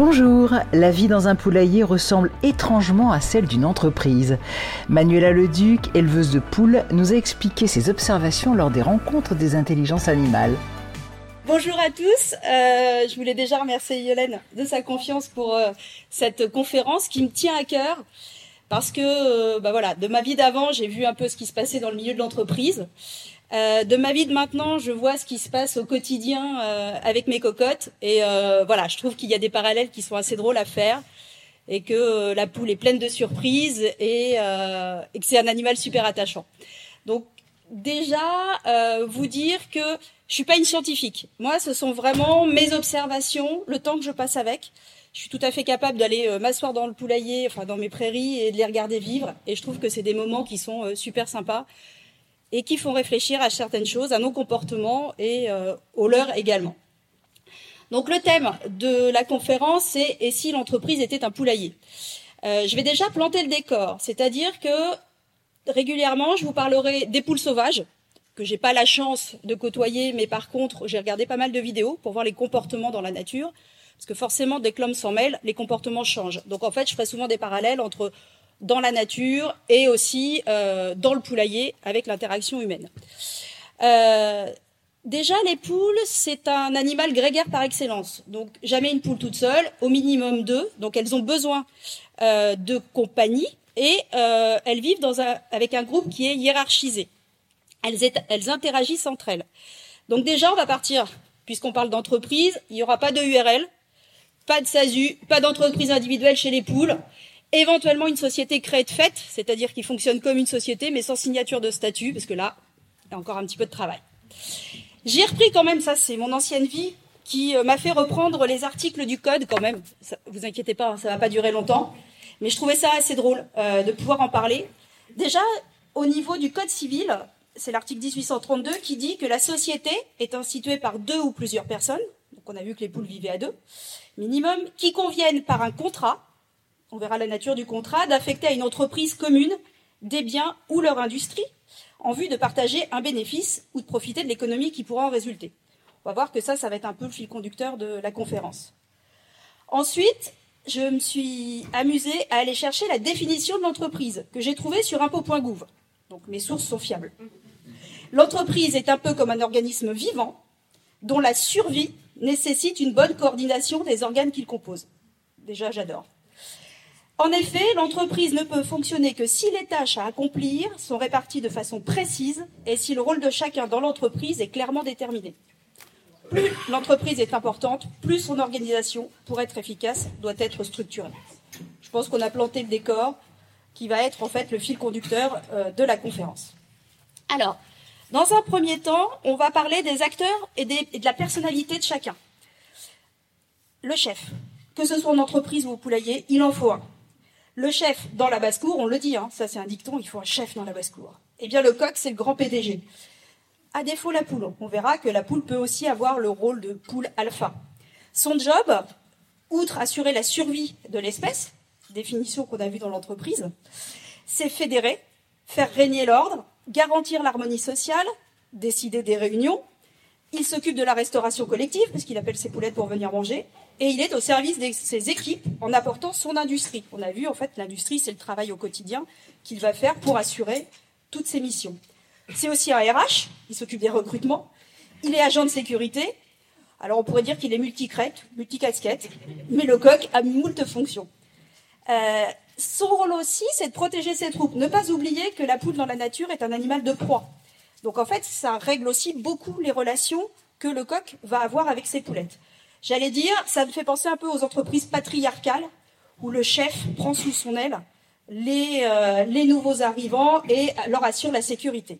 Bonjour, la vie dans un poulailler ressemble étrangement à celle d'une entreprise. Manuela Leduc, éleveuse de poules, nous a expliqué ses observations lors des rencontres des intelligences animales. Bonjour à tous, euh, je voulais déjà remercier Yolène de sa confiance pour euh, cette conférence qui me tient à cœur parce que euh, bah voilà, de ma vie d'avant, j'ai vu un peu ce qui se passait dans le milieu de l'entreprise. Euh, de ma vie de maintenant, je vois ce qui se passe au quotidien euh, avec mes cocottes. Et euh, voilà, je trouve qu'il y a des parallèles qui sont assez drôles à faire. Et que la poule est pleine de surprises et, et que c'est un animal super attachant. Donc déjà, vous dire que je suis pas une scientifique. Moi, ce sont vraiment mes observations, le temps que je passe avec. Je suis tout à fait capable d'aller m'asseoir dans le poulailler, enfin dans mes prairies et de les regarder vivre. Et je trouve que c'est des moments qui sont super sympas et qui font réfléchir à certaines choses, à nos comportements et euh, aux leurs également. Donc le thème de la conférence, c'est Et si l'entreprise était un poulailler? Euh, Je vais déjà planter le décor, c'est-à-dire que régulièrement, je vous parlerai des poules sauvages, que j'ai pas la chance de côtoyer, mais par contre, j'ai regardé pas mal de vidéos pour voir les comportements dans la nature, parce que forcément, dès que l'homme s'en mêle, les comportements changent. Donc en fait, je ferai souvent des parallèles entre dans la nature et aussi euh, dans le poulailler avec l'interaction humaine. Euh, déjà, les poules, c'est un animal grégaire par excellence. Donc, jamais une poule toute seule, au minimum deux. Donc, elles ont besoin euh, de compagnie et euh, elles vivent dans un, avec un groupe qui est hiérarchisé. Elles, elles interagissent entre elles. Donc, déjà, on va partir, puisqu'on parle d'entreprise, il n'y aura pas de URL, pas de SASU, pas d'entreprise individuelle chez les poules éventuellement une société créée de fait, c'est-à-dire qui fonctionne comme une société mais sans signature de statut, parce que là, il y a encore un petit peu de travail. J'ai repris quand même, ça c'est mon ancienne vie, qui euh, m'a fait reprendre les articles du code quand même. Ça, vous inquiétez pas, ça va pas durer longtemps, mais je trouvais ça assez drôle euh, de pouvoir en parler. Déjà, au niveau du code civil, c'est l'article 1832 qui dit que la société est instituée par deux ou plusieurs personnes, donc on a vu que les poules vivaient à deux, minimum, qui conviennent par un contrat on verra la nature du contrat, d'affecter à une entreprise commune des biens ou leur industrie en vue de partager un bénéfice ou de profiter de l'économie qui pourra en résulter. On va voir que ça, ça va être un peu le fil conducteur de la conférence. Ensuite, je me suis amusée à aller chercher la définition de l'entreprise que j'ai trouvée sur impôt.gouv. Donc mes sources sont fiables. L'entreprise est un peu comme un organisme vivant dont la survie nécessite une bonne coordination des organes qu'il compose. Déjà, j'adore. En effet, l'entreprise ne peut fonctionner que si les tâches à accomplir sont réparties de façon précise et si le rôle de chacun dans l'entreprise est clairement déterminé. Plus l'entreprise est importante, plus son organisation, pour être efficace, doit être structurée. Je pense qu'on a planté le décor qui va être en fait le fil conducteur euh, de la conférence. Alors, dans un premier temps, on va parler des acteurs et, de la personnalité de chacun. Le chef, que ce soit en entreprise ou au poulailler, il en faut un. Le chef dans la basse-cour, on le dit, hein, ça c'est un dicton, il faut un chef dans la basse-cour. Eh bien, le coq, c'est le grand PDG. À défaut, la poule. On verra que la poule peut aussi avoir le rôle de poule alpha. Son job, outre assurer la survie de l'espèce, définition qu'on a vue dans l'entreprise, c'est fédérer, faire régner l'ordre, garantir l'harmonie sociale, décider des réunions. Il s'occupe de la restauration collective, parce qu'il appelle ses poulettes pour venir manger, et il est au service de ses équipes en apportant son industrie. On a vu, en fait, l'industrie, c'est le travail au quotidien qu'il va faire pour assurer toutes ses missions. C'est aussi un RH, il s'occupe des recrutements, il est agent de sécurité, alors on pourrait dire qu'il est multicrète, multicasquette, mais le coq a moult fonctions. Euh, son rôle aussi, c'est de protéger ses troupes. Ne pas oublier que la poule dans la nature est un animal de proie. Donc en fait, ça règle aussi beaucoup les relations que le coq va avoir avec ses poulettes. J'allais dire, ça me fait penser un peu aux entreprises patriarcales où le chef prend sous son aile les, euh, les nouveaux arrivants et leur assure la sécurité.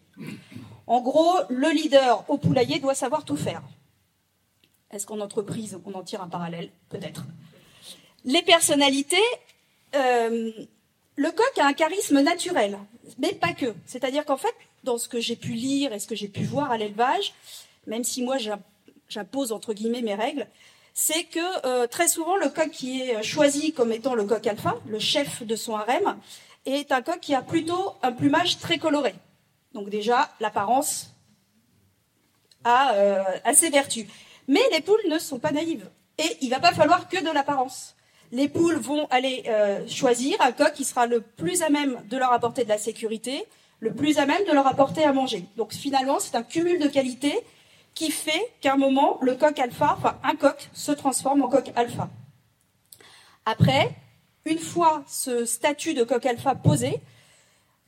En gros, le leader au poulailler doit savoir tout faire. Est-ce qu'en entreprise, on en tire un parallèle Peut-être? Les personnalités, euh, le coq a un charisme naturel, mais pas que. C'est-à-dire qu'en fait, dans ce que j'ai pu lire et ce que j'ai pu voir à l'élevage, même si moi j'impose entre guillemets mes règles, c'est que euh, très souvent le coq qui est choisi comme étant le coq alpha, le chef de son harem, est un coq qui a plutôt un plumage très coloré. Donc déjà, l'apparence a, euh, ses vertus. Mais les poules ne sont pas naïves. Et il va pas falloir que de l'apparence. Les poules vont aller euh, choisir un coq qui sera le plus à même de leur apporter de la sécurité, le plus à même de leur apporter à manger. Donc finalement, c'est un cumul de qualités qui fait qu'à un moment, le coq alpha, enfin un coq, se transforme en coq alpha. Après, une fois ce statut de coq alpha posé,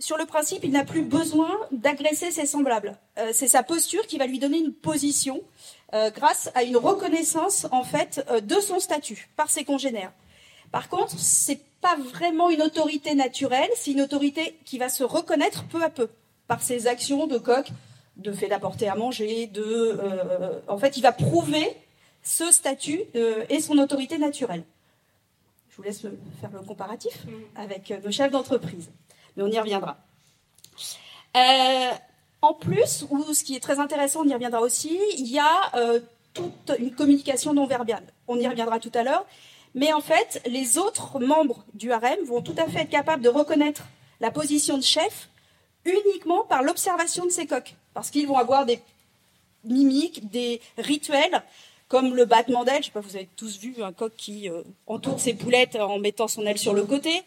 sur le principe, il n'a plus besoin d'agresser ses semblables. Euh, c'est sa posture qui va lui donner une position euh, grâce à une reconnaissance en fait euh, de son statut par ses congénères. Par contre, c'est pas vraiment une autorité naturelle, c'est une autorité qui va se reconnaître peu à peu par ses actions de coq, de fait d'apporter à manger, de, en fait, il va prouver ce statut et son autorité naturelle. Je vous laisse faire le comparatif mm. avec nos chefs d'entreprise mais on y reviendra. Euh, en plus, ou ce qui est très intéressant, on y reviendra aussi, il y a euh, toute une communication non verbale. On y reviendra tout à l'heure. Mais en fait, les autres membres du harem vont tout à fait être capables de reconnaître la position de chef uniquement par l'observation de ces coqs. Parce qu'ils vont avoir des mimiques, des rituels, comme le battement d'aile. Je sais pas, vous avez tous vu un coq qui euh, entoure ses poulettes en mettant son aile sur le côté.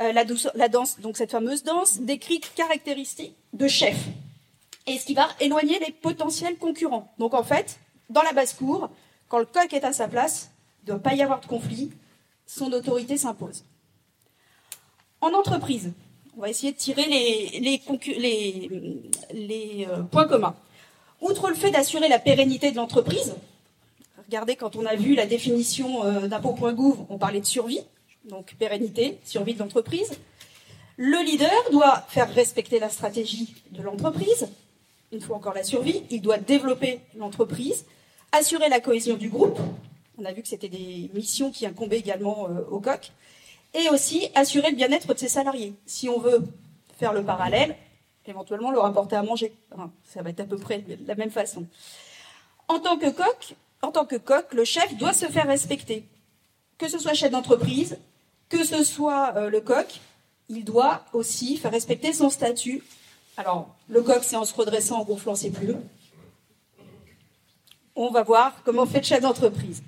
Euh, la, danse, donc cette fameuse danse, décrit caractéristiques de chef. Et ce qui va éloigner les potentiels concurrents. Donc en fait, dans la basse-cour, quand le coq est à sa place, il ne doit pas y avoir de conflit, son autorité s'impose. En entreprise, on va essayer de tirer les, euh, points communs. Outre le fait d'assurer la pérennité de l'entreprise, regardez quand on a vu la définition euh, d'impôt.gouv, on parlait de survie, donc pérennité, survie de l'entreprise. Le leader doit faire respecter la stratégie de l'entreprise. Une fois encore la survie, il doit développer l'entreprise, assurer la cohésion du groupe. On a vu que c'était des missions qui incombaient également euh, au COC. Et aussi assurer le bien-être de ses salariés. Si on veut faire le parallèle, éventuellement leur apporter à manger. ça va être à peu près de la même façon. En tant que coq, en tant que coq, le chef doit se faire respecter. Que ce soit chef d'entreprise, que ce soit euh, le coq, il doit aussi faire respecter son statut. Alors, le coq, c'est en se redressant, en gonflant ses plumes. On va voir comment fait le chef d'entreprise.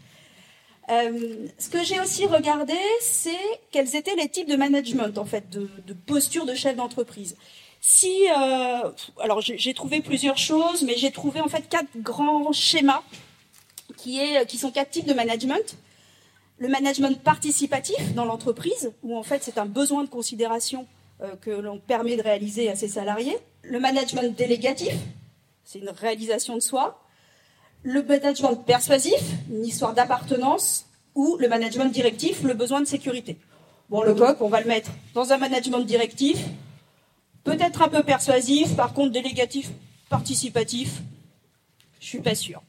Euh, ce que j'ai aussi regardé, c'est quels étaient les types de management, en fait, de, posture de chef d'entreprise. Si, euh, alors j'ai trouvé plusieurs choses, mais j'ai trouvé en fait quatre grands schémas qui, sont quatre types de management le management participatif dans l'entreprise, où en fait c'est un besoin de considération euh, que l'on permet de réaliser à ses salariés. Le management délégatif, c'est une réalisation de soi. Le management persuasif, une histoire d'appartenance, ou le management directif, le besoin de sécurité. Bon, le coq, on va le mettre dans un management directif, peut-être un peu persuasif, par contre délégatif, participatif, je suis pas sûre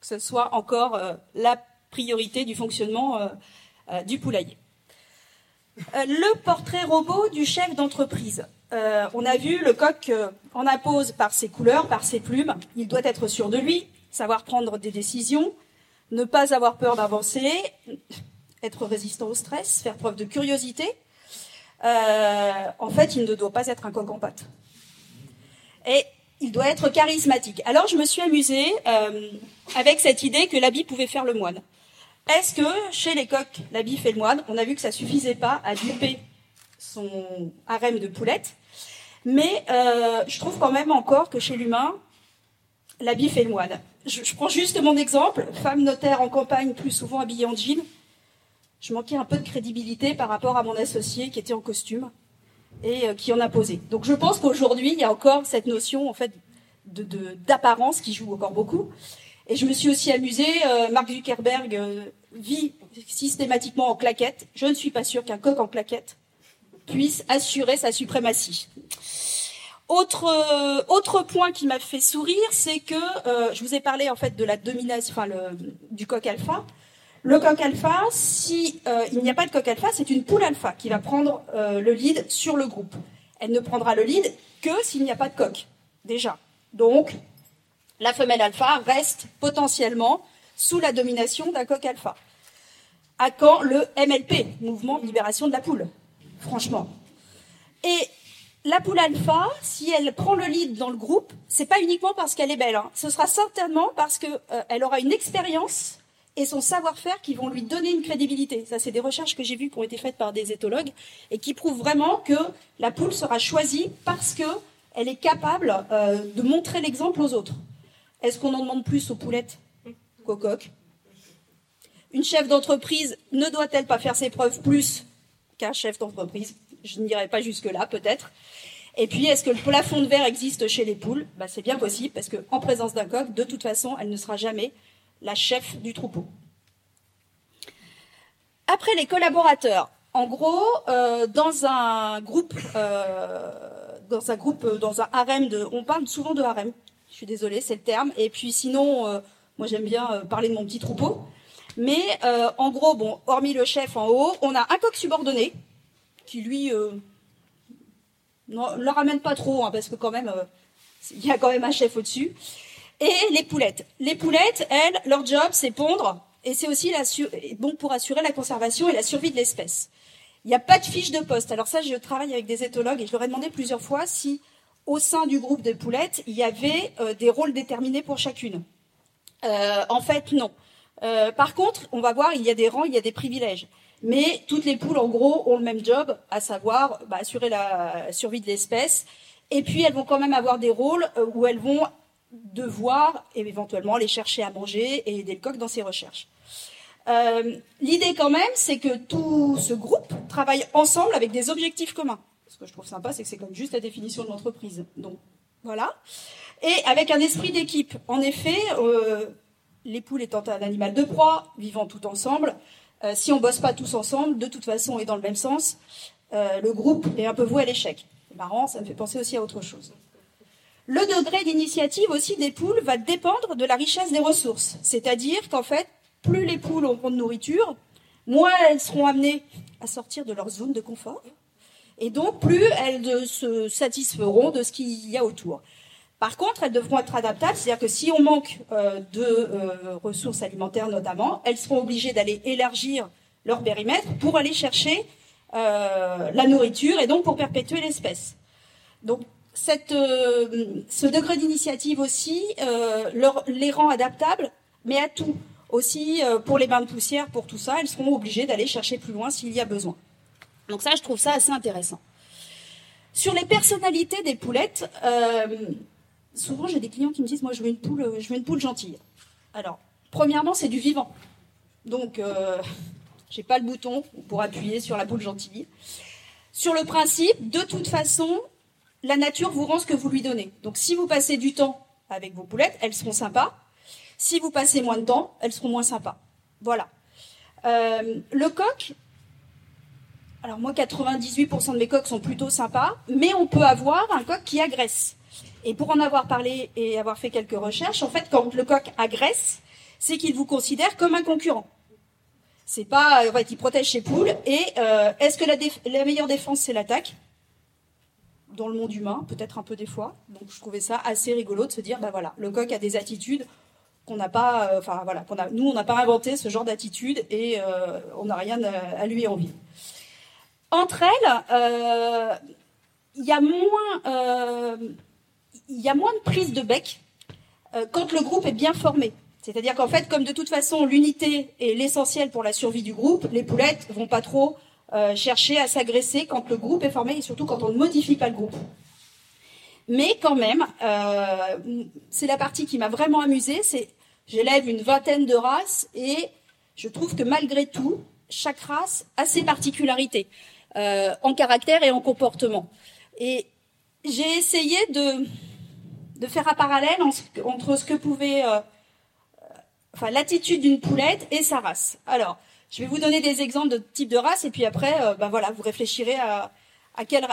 que ce soit encore euh, la priorité du fonctionnement euh, euh, du poulailler. Le portrait robot du chef d'entreprise. on a vu le coq en impose par ses couleurs, par ses plumes. Il doit être sûr de lui, savoir prendre des décisions, ne pas avoir peur d'avancer, être résistant au stress, faire preuve de curiosité. en fait, il ne doit pas être un coq en pâte. Et il doit être charismatique. Alors, je me suis amusée avec cette idée que l'habit pouvait faire le moine. Est-ce que chez les coqs, la bif et le moine, on a vu que ça suffisait pas à duper son harem de poulettes, mais euh, je trouve quand même encore que chez l'humain, la bif et le moine. Je, prends juste mon exemple, femme notaire en campagne, plus souvent habillée en jean. Je manquais un peu de crédibilité par rapport à mon associé qui était en costume et euh, qui en a posé. Donc je pense qu'aujourd'hui, il y a encore cette notion en fait d'apparence qui joue encore beaucoup. Et je me suis aussi amusée. Euh, Mark Zuckerberg euh, vit systématiquement en claquette. Je ne suis pas sûre qu'un coq en claquette puisse assurer sa suprématie. Autre, euh, autre point qui m'a fait sourire, c'est que je vous ai parlé en fait de la enfin du coq alpha. Le coq alpha, si il n'y a pas de coq alpha, c'est une poule alpha qui va prendre le lead sur le groupe. Elle ne prendra le lead que s'il n'y a pas de coq, déjà. Donc, la femelle alpha reste potentiellement sous la domination d'un coq alpha. À quand le MLP, Mouvement de libération de la poule? Franchement. Et la poule alpha, si elle prend le lead dans le groupe, c'est pas uniquement parce qu'elle est belle. Hein. Ce sera certainement parce qu'elle euh, aura une expérience et son savoir-faire qui vont lui donner une crédibilité. Ça, c'est des recherches que j'ai vues qui ont été faites par des éthologues et qui prouvent vraiment que la poule sera choisie parce qu'elle est capable euh, de montrer l'exemple aux autres. Est-ce qu'on en demande plus aux poulettes qu'aux coqs? Une chef d'entreprise ne doit-elle pas faire ses preuves plus qu'un chef d'entreprise? Je n'irai pas jusque-là, peut-être. Et puis, est-ce que le plafond de verre existe chez les poules? Bah, C'est bien possible, parce qu'en présence d'un coq, de toute façon, elle ne sera jamais la chef du troupeau. Après les collaborateurs, en gros, euh, dans un groupe, euh, dans un groupe, dans un harem de, on parle souvent de harem. Je suis désolée, c'est le terme. Et puis sinon, euh, moi j'aime bien parler de mon petit troupeau. Mais en gros, bon, hormis le chef en haut, on a un coq subordonné qui lui ne le ramène pas trop, hein, parce que quand même, il y a quand même un chef au-dessus et les poulettes. Les poulettes, elles, leur job, c'est pondre, et c'est aussi bon pour assurer la conservation et la survie de l'espèce. Il n'y a pas de fiche de poste. Alors ça, je travaille avec des éthologues et je leur ai demandé plusieurs fois si, au sein du groupe de poulettes, il y avait euh, des rôles déterminés pour chacune. Euh, en fait, non. Euh, par contre, on va voir, il y a des rangs, il y a des privilèges. Mais toutes les poules, en gros, ont le même job, à savoir bah, assurer la survie de l'espèce. Et puis, elles vont quand même avoir des rôles où elles vont devoir éventuellement aller chercher à manger et aider le coq dans ses recherches. Euh, l'idée quand même, c'est que tout ce groupe travaille ensemble avec des objectifs communs. Ce que je trouve sympa, c'est que c'est comme juste la définition de l'entreprise. Donc voilà. Et avec un esprit d'équipe. En effet, euh, les poules étant un animal de proie, vivant tout ensemble, euh, si on bosse pas tous ensemble, de toute façon et dans le même sens, le groupe est un peu voué à l'échec. C'est marrant, ça me fait penser aussi à autre chose. Le degré d'initiative aussi des poules va dépendre de la richesse des ressources. C'est-à-dire qu'en fait, plus les poules auront de nourriture, moins elles seront amenées à sortir de leur zone de confort. Et donc, plus elles se satisferont de ce qu'il y a autour. Par contre, elles devront être adaptables, c'est-à-dire que si on manque euh, de euh, ressources alimentaires notamment, elles seront obligées d'aller élargir leur périmètre pour aller chercher euh, la nourriture et donc pour perpétuer l'espèce. Donc ce degré d'initiative aussi les rend adaptables, mais à tout. Aussi, pour les bains de poussière, pour tout ça, elles seront obligées d'aller chercher plus loin s'il y a besoin. Donc ça, je trouve ça assez intéressant. Sur les personnalités des poulettes, souvent j'ai des clients qui me disent, moi je veux une poule, je veux une poule gentille. Alors, premièrement, c'est du vivant. Donc, j'ai pas le bouton pour appuyer sur la poule gentille. Sur le principe, de toute façon, la nature vous rend ce que vous lui donnez. Donc si vous passez du temps avec vos poulettes, elles seront sympas. Si vous passez moins de temps, elles seront moins sympas. Voilà. Euh, le coq, alors moi 98% de mes coqs sont plutôt sympas, mais on peut avoir un coq qui agresse. Et pour en avoir parlé et avoir fait quelques recherches, en fait quand le coq agresse, c'est qu'il vous considère comme un concurrent. C'est pas, en fait, il protège ses poules. Et euh, est-ce que la, meilleure défense c'est l'attaque? Dans le monde humain, peut-être un peu des fois. Donc je trouvais ça assez rigolo de se dire, bah voilà, le coq a des attitudes qu'on n'a pas, euh, enfin voilà, qu'on a, nous on n'a pas inventé ce genre d'attitude et euh, on n'a rien à, lui envier. Entre elles, euh, il y a moins, il y a moins de prise de bec quand le groupe est bien formé. C'est-à-dire qu'en fait, comme de toute façon l'unité est l'essentiel pour la survie du groupe, les poulettes vont pas trop euh, chercher à s'agresser quand le groupe est formé et surtout quand on ne modifie pas le groupe. Mais quand même, euh, c'est la partie qui m'a vraiment amusée, c'est j'élève une vingtaine de races et je trouve que malgré tout, chaque race a ses particularités euh, en caractère et en comportement. Et j'ai essayé de, de faire un parallèle entre ce que pouvait, enfin l'attitude d'une poulette et sa race. Alors, je vais vous donner des exemples de types de races et puis après, euh, ben voilà, vous réfléchirez à,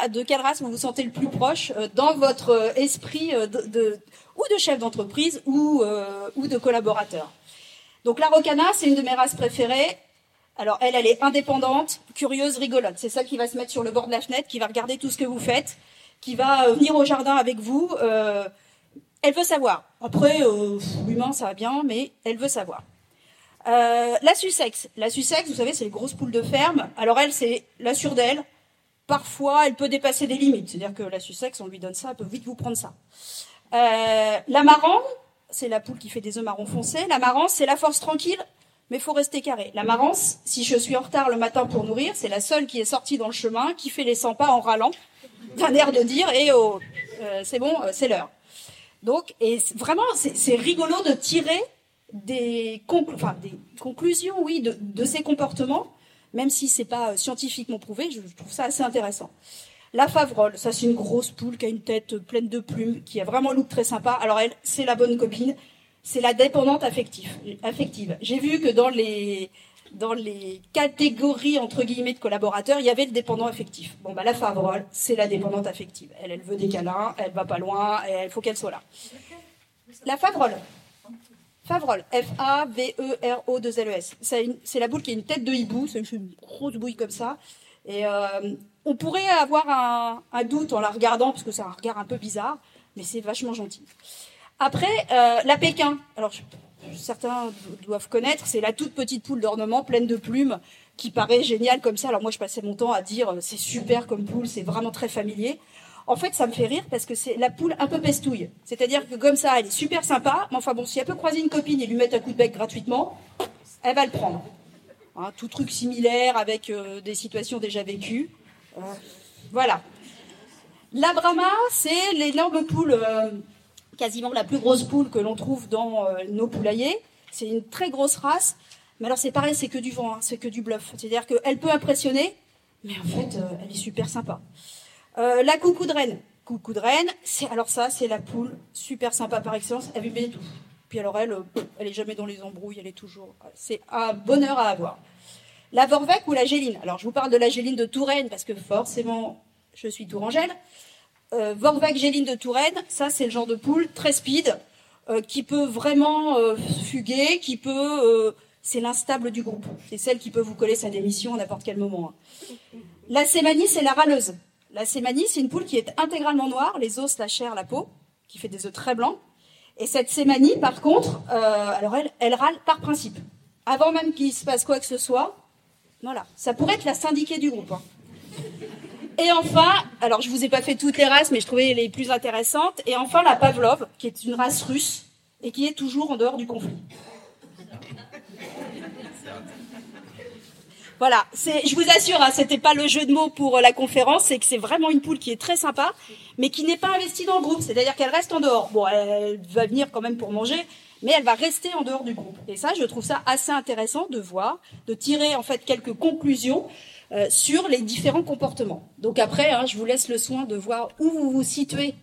de quelle race vous vous sentez le plus proche euh, dans votre euh, esprit ou de chef d'entreprise ou, de collaborateur. Donc la Rocana, c'est une de mes races préférées. Alors elle, elle est indépendante, curieuse, rigolote. C'est celle qui va se mettre sur le bord de la fenêtre, qui va regarder tout ce que vous faites, qui va venir au jardin avec vous. Elle veut savoir. Après, humain, ça va bien, mais elle veut savoir. Euh, la Sussex. La Sussex, vous savez, c'est les grosses poules de ferme. Alors elle, c'est la surdelle. Parfois, elle peut dépasser des limites. C'est-à-dire que la Sussex, on lui donne ça, elle peut vite vous prendre ça. Euh, la marran, c'est la poule qui fait des œufs marron foncés. La marran, c'est la force tranquille, mais faut rester carré. La marance, si je suis en retard le matin pour nourrir, c'est la seule qui est sortie dans le chemin, qui fait les 100 pas en râlant, d'un air de dire, eh oh, euh, c'est bon, euh, c'est l'heure. Donc, et vraiment, c'est rigolo de tirer des, conclusions, oui, de, ces comportements, même si c'est pas euh, scientifiquement prouvé, je trouve ça assez intéressant. La Favrolle, ça c'est une grosse poule qui a une tête pleine de plumes, qui a vraiment un look très sympa. Alors elle, c'est la bonne copine, c'est la dépendante affective. J'ai vu que dans les dans les catégories entre guillemets de collaborateurs, il y avait le dépendant affectif. Bon bah la Favrolle, c'est la dépendante affective. Elle, elle veut des câlins, elle va pas loin, il faut qu'elle soit là. La Favrolle, Favrol, F-A-V-E-R-O-2-L-E-S. C'est la boule qui a une tête de hibou, c'est une grosse bouille comme ça. Et euh, on pourrait avoir un, doute en la regardant, parce que c'est un regard un peu bizarre, mais c'est vachement gentil. Après, euh, la Pékin. Alors, certains doivent connaître, c'est la toute petite poule d'ornement pleine de plumes qui paraît géniale comme ça. Alors moi, je passais mon temps à dire euh, c'est super comme poule, c'est vraiment très familier. En fait, ça me fait rire parce que c'est la poule un peu pestouille. C'est-à-dire que comme ça, elle est super sympa, mais enfin bon, si elle peut croiser une copine et lui mettre un coup de bec gratuitement, elle va le prendre. Hein, tout truc similaire avec euh, des situations déjà vécues. Euh, voilà. La Brahma, c'est l'énorme poule, euh, quasiment la plus grosse poule que l'on trouve dans nos poulaillers. C'est une très grosse race. Mais alors c'est pareil, c'est que du vent, hein, c'est que du bluff. C'est-à-dire qu'elle peut impressionner, mais en fait, elle est super sympa. Euh, la coucou de reine. Coucou de reine, c'est alors ça, c'est la poule super sympa par excellence. Elle vit tout. Puis alors elle, euh, elle est jamais dans les embrouilles, elle est toujours. C'est un bonheur à avoir. La Vorvec ou la Géline? Alors je vous parle de la Géline de Touraine parce que forcément je suis tourangelle. Euh, Vorvec Géline de Touraine, ça c'est le genre de poule très speed euh, qui peut vraiment fuguer, qui peut. c'est l'instable du groupe. C'est celle qui peut vous coller sa démission à n'importe quel moment. Hein. La Sémanie, c'est la râleuse. La sémanie, c'est une poule qui est intégralement noire, les os, la chair, la peau, qui fait des œufs très blancs. Et cette sémanie, par contre, euh, alors elle, elle râle par principe. Avant même qu'il se passe quoi que ce soit, voilà. Ça pourrait être la syndiquée du groupe. Hein. Et enfin, alors je vous ai pas fait toutes les races, mais je trouvais les plus intéressantes. Et enfin, la Pavlov, qui est une race russe et qui est toujours en dehors du conflit. Voilà, je vous assure, hein, c'était pas le jeu de mots pour euh, la conférence, c'est que c'est vraiment une poule qui est très sympa, mais qui n'est pas investie dans le groupe. C'est-à-dire qu'elle reste en dehors. Bon, elle va venir quand même pour manger, mais elle va rester en dehors du groupe. Et ça, je trouve ça assez intéressant de voir, de tirer en fait quelques conclusions euh, sur les différents comportements. Donc après, hein, je vous laisse le soin de voir où vous vous situez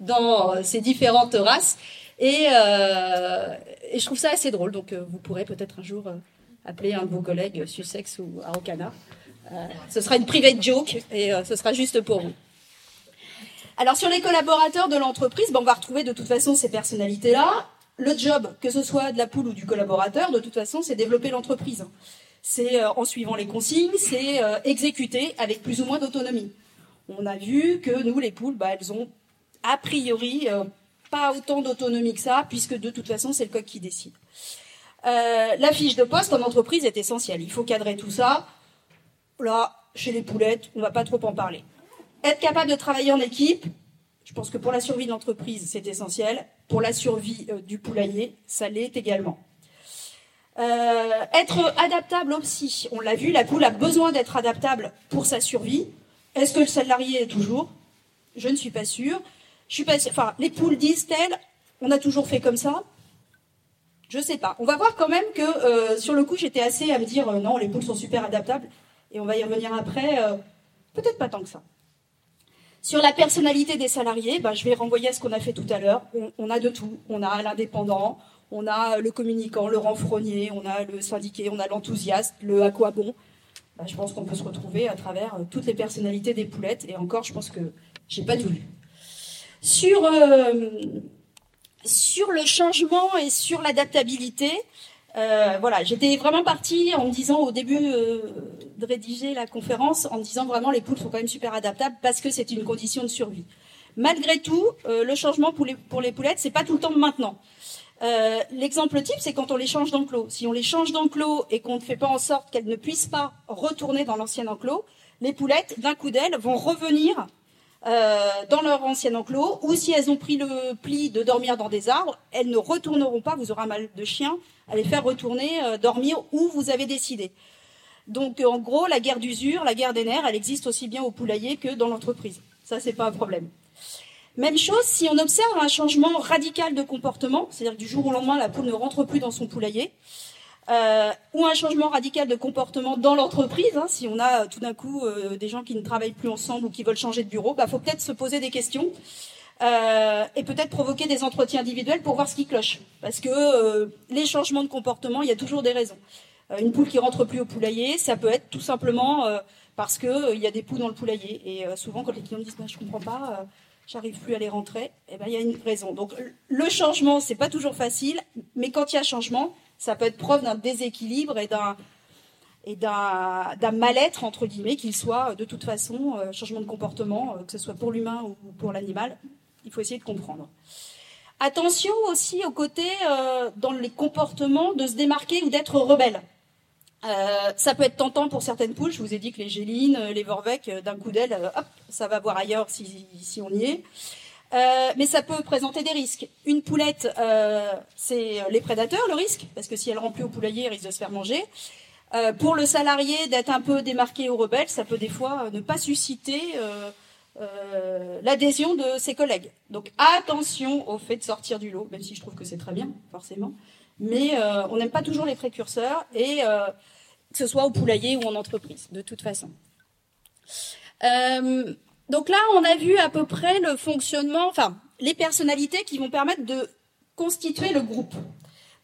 dans euh, ces différentes races, et, et, je trouve ça assez drôle. Donc vous pourrez peut-être un jour appeler un de vos collègues Sussex ou Araucana. Euh, ce sera une private joke et euh, ce sera juste pour vous. Alors sur les collaborateurs de l'entreprise, ben, on va retrouver de toute façon ces personnalités-là. Le job, que ce soit de la poule ou du collaborateur, de toute façon, c'est développer l'entreprise. C'est euh, en suivant les consignes, c'est exécuter avec plus ou moins d'autonomie. On a vu que nous, les poules, ben, elles ont a priori pas autant d'autonomie que ça, puisque de toute façon, c'est le coq qui décide. Euh, la fiche de poste en entreprise est essentielle. Il faut cadrer tout ça. Là, chez les poulettes, on ne va pas trop en parler. Être capable de travailler en équipe, je pense que pour la survie de l'entreprise, c'est essentiel. Pour la survie euh, du poulailler, ça l'est également. Euh, être adaptable aussi. On l'a vu, la poule a besoin d'être adaptable pour sa survie. Est-ce que le salarié est toujours? Je ne suis pas sûre. Je suis pas Enfin, les poules disent-elles, on a toujours fait comme ça? Je sais pas. On va voir quand même que euh, sur le coup, j'étais assez à me dire euh, non, les poules sont super adaptables. Et on va y revenir après. Peut-être pas tant que ça. Sur la personnalité des salariés, bah, je vais renvoyer à ce qu'on a fait tout à l'heure. On, a de tout. On a l'indépendant, on a le communicant, le renfrogné, on a le syndiqué, on a l'enthousiaste, le à quoi bon. Bah, je pense qu'on peut se retrouver à travers toutes les personnalités des poulettes. Et encore, je pense que j'ai pas tout vu. Sur sur le changement et sur l'adaptabilité, euh, voilà, j'étais vraiment partie en me disant au début euh, de rédiger la conférence, en disant vraiment les poules sont quand même super adaptables parce que c'est une condition de survie. Malgré tout, euh, le changement pour les, pour les poulettes, c'est pas tout le temps maintenant. L'exemple type, c'est quand on les change d'enclos. Si on les change d'enclos et qu'on ne fait pas en sorte qu'elles ne puissent pas retourner dans l'ancien enclos, les poulettes, d'un coup d'aile, vont revenir dans leur ancien enclos, ou si elles ont pris le pli de dormir dans des arbres, elles ne retourneront pas, vous aurez mal de chien, à les faire retourner dormir où vous avez décidé. Donc en gros, la guerre d'usure, la guerre des nerfs, elle existe aussi bien au poulailler que dans l'entreprise. Ça, c'est pas un problème. Même chose si on observe un changement radical de comportement, c'est-à-dire du jour au lendemain, la poule ne rentre plus dans son poulailler, euh, ou un changement radical de comportement dans l'entreprise, hein, si on a euh, tout d'un coup euh, des gens qui ne travaillent plus ensemble ou qui veulent changer de bureau, bah faut peut-être se poser des questions et peut-être provoquer des entretiens individuels pour voir ce qui cloche, parce que les changements de comportement, il y a toujours des raisons. une poule qui rentre plus au poulailler, ça peut être tout simplement parce que il y a des poules dans le poulailler, et souvent quand les clients disent bah, je comprends pas j'arrive plus à les rentrer, eh ben, il y a une raison. Donc, le changement, c'est pas toujours facile, mais quand il y a changement, ça peut être preuve d'un déséquilibre et d'un, et d'un, mal-être, entre guillemets, qu'il soit de toute façon, euh, changement de comportement, euh, que ce soit pour l'humain ou pour l'animal. Il faut essayer de comprendre. Attention aussi au côté, euh, dans les comportements, de se démarquer ou d'être rebelle. Euh, ça peut être tentant pour certaines poules. Je vous ai dit que les gélines, les vorvec, euh, d'un coup d'aile, euh, hop, ça va voir ailleurs si, si on y est. mais ça peut présenter des risques. Une poulette, c'est les prédateurs le risque, parce que si elle remplit au poulailler, elle risque de se faire manger. pour le salarié, d'être un peu démarqué ou rebelle, ça peut des fois ne pas susciter l'adhésion de ses collègues. Donc attention au fait de sortir du lot, même si je trouve que c'est très bien, forcément. Mais on n'aime pas toujours les précurseurs et que ce soit au poulailler ou en entreprise, de toute façon. Euh, donc là, on a vu à peu près le fonctionnement, enfin, les personnalités qui vont permettre de constituer le groupe.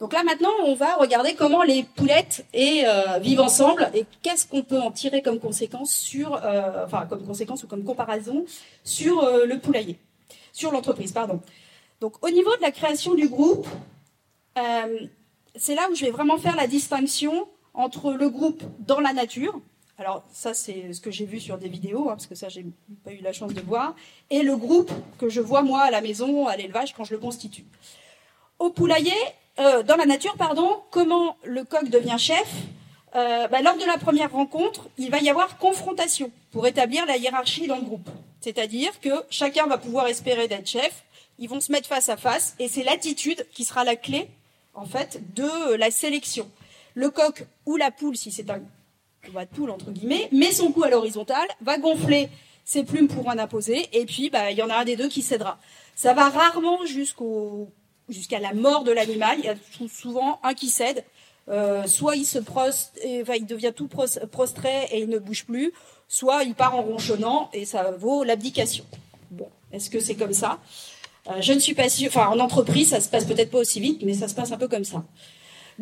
Donc là, maintenant, on va regarder comment les poulettes et, euh, vivent ensemble et qu'est-ce qu'on peut en tirer comme conséquence sur, euh, enfin, comme conséquence ou comme comparaison sur le poulailler, sur l'entreprise, pardon. Donc, au niveau de la création du groupe, c'est là où je vais vraiment faire la distinction entre le groupe dans la nature, alors ça c'est ce que j'ai vu sur des vidéos, hein, parce que ça j'ai pas eu la chance de voir, et le groupe que je vois moi à la maison, à l'élevage, quand je le constitue. Au poulailler, euh, dans la nature, pardon, comment le coq devient chef euh, bah, Lors de la première rencontre, il va y avoir confrontation pour établir la hiérarchie dans le groupe. C'est-à-dire que chacun va pouvoir espérer d'être chef, ils vont se mettre face à face, et c'est l'attitude qui sera la clé, en fait, de la sélection le coq ou la poule, si c'est un de poule entre guillemets, met son cou à l'horizontale, va gonfler ses plumes pour en imposer, et puis bah, il y en a un des deux qui cédera. Ça va rarement jusqu'à la mort de l'animal. Il y a souvent un qui cède. Euh, soit il se prost, enfin, il devient tout prostré et il ne bouge plus, soit il part en ronchonnant et ça vaut l'abdication. Bon, est-ce que c'est comme ça? Euh, Je ne suis pas sûre. Enfin, en entreprise, ça se passe peut-être pas aussi vite, mais ça se passe un peu comme ça.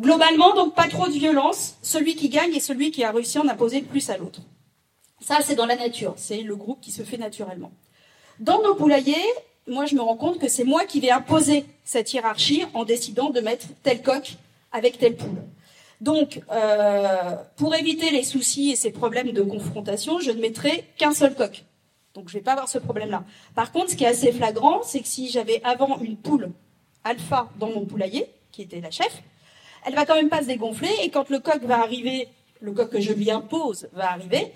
Globalement, donc pas trop de violence. Celui qui gagne est celui qui a réussi à en imposer plus à l'autre. Ça, c'est dans la nature. C'est le groupe qui se fait naturellement. Dans nos poulaillers, moi, je me rends compte que c'est moi qui vais imposer cette hiérarchie en décidant de mettre tel coq avec telle poule. Donc, euh, pour éviter les soucis et ces problèmes de confrontation, je ne mettrai qu'un seul coq. Donc, je ne vais pas avoir ce problème-là. Par contre, ce qui est assez flagrant, c'est que si j'avais avant une poule alpha dans mon poulailler, qui était la chef, elle va quand même pas se dégonfler. Et quand le coq va arriver, le coq que je lui impose va arriver,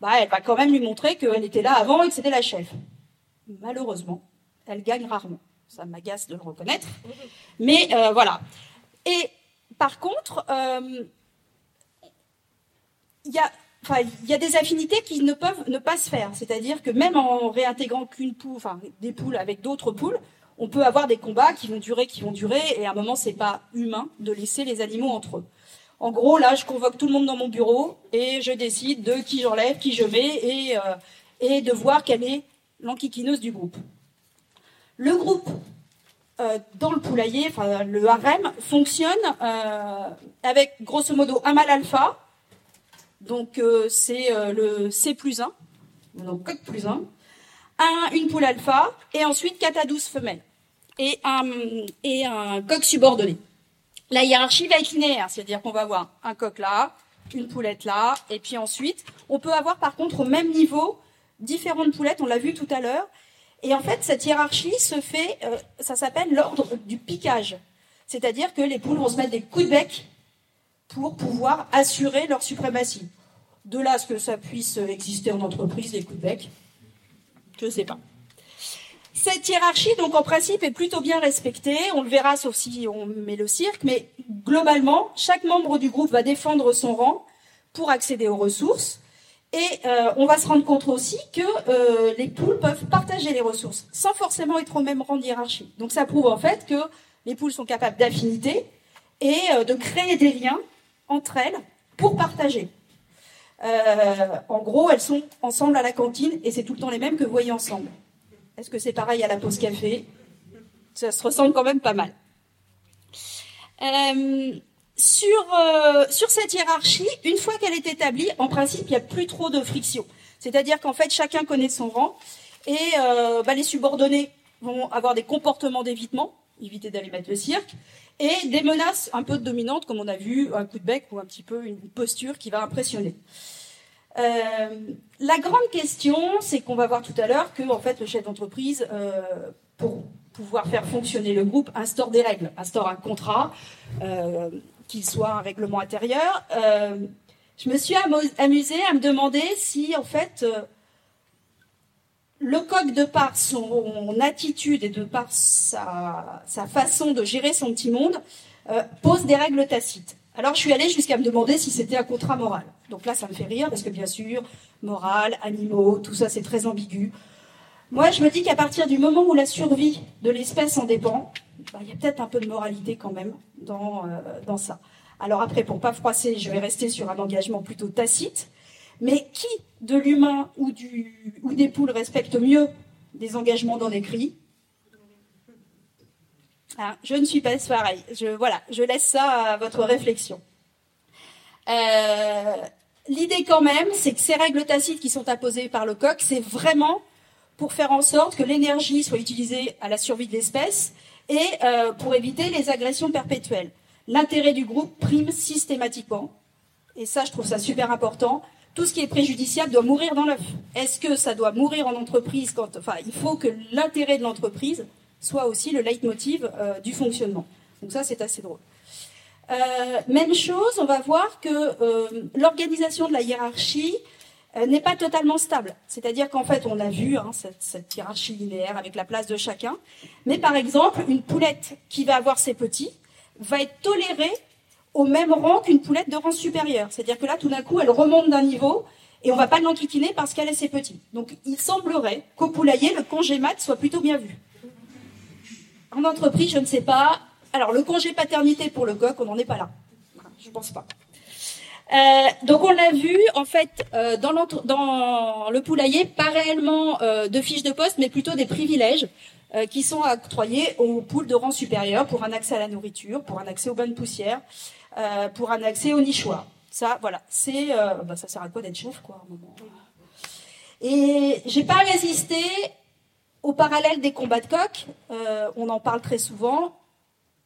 bah, elle va quand même lui montrer qu'elle était là avant et que c'était la chef. Malheureusement, elle gagne rarement. Ça m'agace de le reconnaître. Mais euh, voilà. Et par contre, euh, il y a des affinités qui ne peuvent ne pas se faire. C'est-à-dire que même en réintégrant qu'une poule, enfin, des poules avec d'autres poules, on peut avoir des combats qui vont durer, qui vont durer, et à un moment, c'est pas humain de laisser les animaux entre eux. En gros, là, je convoque tout le monde dans mon bureau et je décide de qui j'enlève, qui je mets, et, euh, de voir quelle est l'enquiquineuse du groupe. Le groupe euh, dans le poulailler, enfin le harem, fonctionne euh, avec grosso modo un mâle alpha, donc c'est le C plus 1, donc coq plus 1, un, une poule alpha, et ensuite 4 à 12 femelles et un, et un coq subordonné. La hiérarchie va être linéaire, c'est-à-dire qu'on va avoir un coq là, une poulette là, et puis ensuite, on peut avoir par contre au même niveau différentes poulettes, on l'a vu tout à l'heure. Et en fait, cette hiérarchie se fait, euh, ça s'appelle l'ordre du piquage. C'est-à-dire que les poules vont se mettre des coups de bec pour pouvoir assurer leur suprématie. De là à ce que ça puisse exister en entreprise, les coups de bec, Je ne sais pas. Cette hiérarchie, donc en principe, est plutôt bien respectée. On le verra, sauf si on met le cirque. Mais globalement, chaque membre du groupe va défendre son rang pour accéder aux ressources. Et euh, on va se rendre compte aussi que euh, les poules peuvent partager les ressources sans forcément être au même rang de hiérarchie. Donc ça prouve en fait que les poules sont capables d'affinité et euh, de créer des liens entre elles pour partager. En gros, elles sont ensemble à la cantine et c'est tout le temps les mêmes que vous voyez ensemble. Est-ce que c'est pareil à la pause café? Ça se ressemble quand même pas mal. Sur, euh, sur cette hiérarchie, une fois qu'elle est établie, en principe, il n'y a plus trop de friction. C'est-à-dire qu'en fait, chacun connaît son rang et euh, bah, les subordonnés vont avoir des comportements d'évitement, éviter d'aller mettre le cirque, et des menaces un peu dominantes, comme on a vu, un coup de bec ou un petit peu une posture qui va impressionner. Euh, la grande question, c'est qu'on va voir tout à l'heure que en fait, le chef d'entreprise, pour pouvoir faire fonctionner le groupe, instaure des règles, instaure un contrat, qu'il soit un règlement intérieur, euh, je me suis amusée à me demander si, en fait, euh, le coq, de par son attitude et de par sa, façon de gérer son petit monde, euh, pose des règles tacites. Alors je suis allée jusqu'à me demander si c'était un contrat moral. Donc là, ça me fait rire parce que bien sûr, moral, animaux, tout ça, c'est très ambigu. Moi, je me dis qu'à partir du moment où la survie de l'espèce en dépend, bah, il y a peut-être un peu de moralité quand même dans, euh, dans ça. Alors après, pour pas froisser, je vais rester sur un engagement plutôt tacite. Mais qui de l'humain ou, des poules respecte mieux des engagements dans l'écrit ah, Je ne suis pas pareil. Je, voilà, je laisse ça à votre réflexion. Euh, l'idée quand même, c'est que ces règles tacites qui sont imposées par le coq, c'est vraiment pour faire en sorte que l'énergie soit utilisée à la survie de l'espèce et euh, pour éviter les agressions perpétuelles. L'intérêt du groupe prime systématiquement, et ça je trouve ça super important. Tout ce qui est préjudiciable doit mourir dans l'œuf. Est-ce que ça doit mourir en entreprise quand, enfin, il faut que l'intérêt de l'entreprise soit aussi le leitmotiv euh, du fonctionnement. Donc ça, c'est assez drôle. Euh, même chose, on va voir que l'organisation de la hiérarchie euh, n'est pas totalement stable. C'est-à-dire qu'en fait, on a vu hein, cette, hiérarchie linéaire avec la place de chacun. Mais par exemple, une poulette qui va avoir ses petits va être tolérée au même rang qu'une poulette de rang supérieur. C'est-à-dire que là, tout d'un coup, elle remonte d'un niveau et on va pas l'enquiquiner parce qu'elle est ses petits. Donc, il semblerait qu'au poulailler, le congé mat soit plutôt bien vu. En entreprise, je ne sais pas. Alors, le congé paternité pour le coq, on n'en est pas là. Je ne pense pas. Euh, donc on l'a vu en fait euh, dans, dans, le poulailler, pas réellement euh, de fiches de poste, mais plutôt des privilèges qui sont octroyés aux poules de rang supérieur pour un accès à la nourriture, pour un accès aux bonnes poussières, pour un accès aux nichoirs. Ça, voilà, c'est, bah, ça sert à quoi d'être chef, quoi, à un moment. Et j'ai pas résisté au parallèle des combats de coq. on en parle très souvent.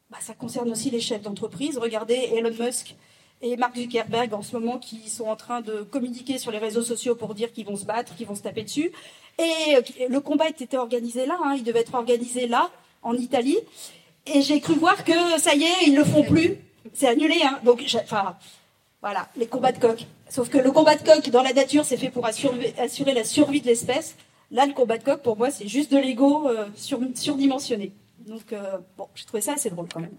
Bah, ça concerne aussi les chefs d'entreprise. Regardez Elon Musk et Mark Zuckerberg en ce moment qui sont en train de communiquer sur les réseaux sociaux pour dire qu'ils vont se battre, qu'ils vont se taper dessus. Et euh, le combat était organisé là, hein, il devait être organisé là, en Italie. Et j'ai cru voir que ça y est, ils le font plus. C'est annulé, hein. Donc, enfin, voilà, les combats de coq. Sauf que le combat de coq dans la nature, c'est fait pour assurer, la survie de l'espèce. Là, le combat de coq, pour moi, c'est juste de l'ego euh, surdimensionné. Donc, euh, bon, j'ai trouvé ça assez drôle quand même.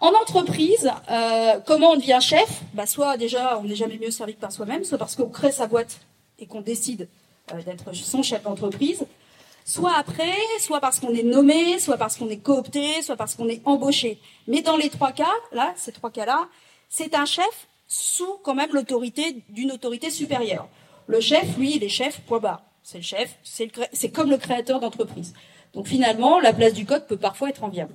En entreprise, euh, comment on devient chef? Bah, Soit déjà, on n'est jamais mieux servi que par soi-même, soit parce qu'on crée sa boîte et qu'on décide d'être son chef d'entreprise, soit après, soit parce qu'on est nommé, soit parce qu'on est coopté, soit parce qu'on est embauché. Mais dans les trois cas, là, ces trois cas-là, c'est un chef sous quand même l'autorité d'une autorité supérieure. Le chef, lui, il est chef, point barre. C'est le chef, c'est comme le créateur d'entreprise. Donc finalement, la place du code peut parfois être enviable.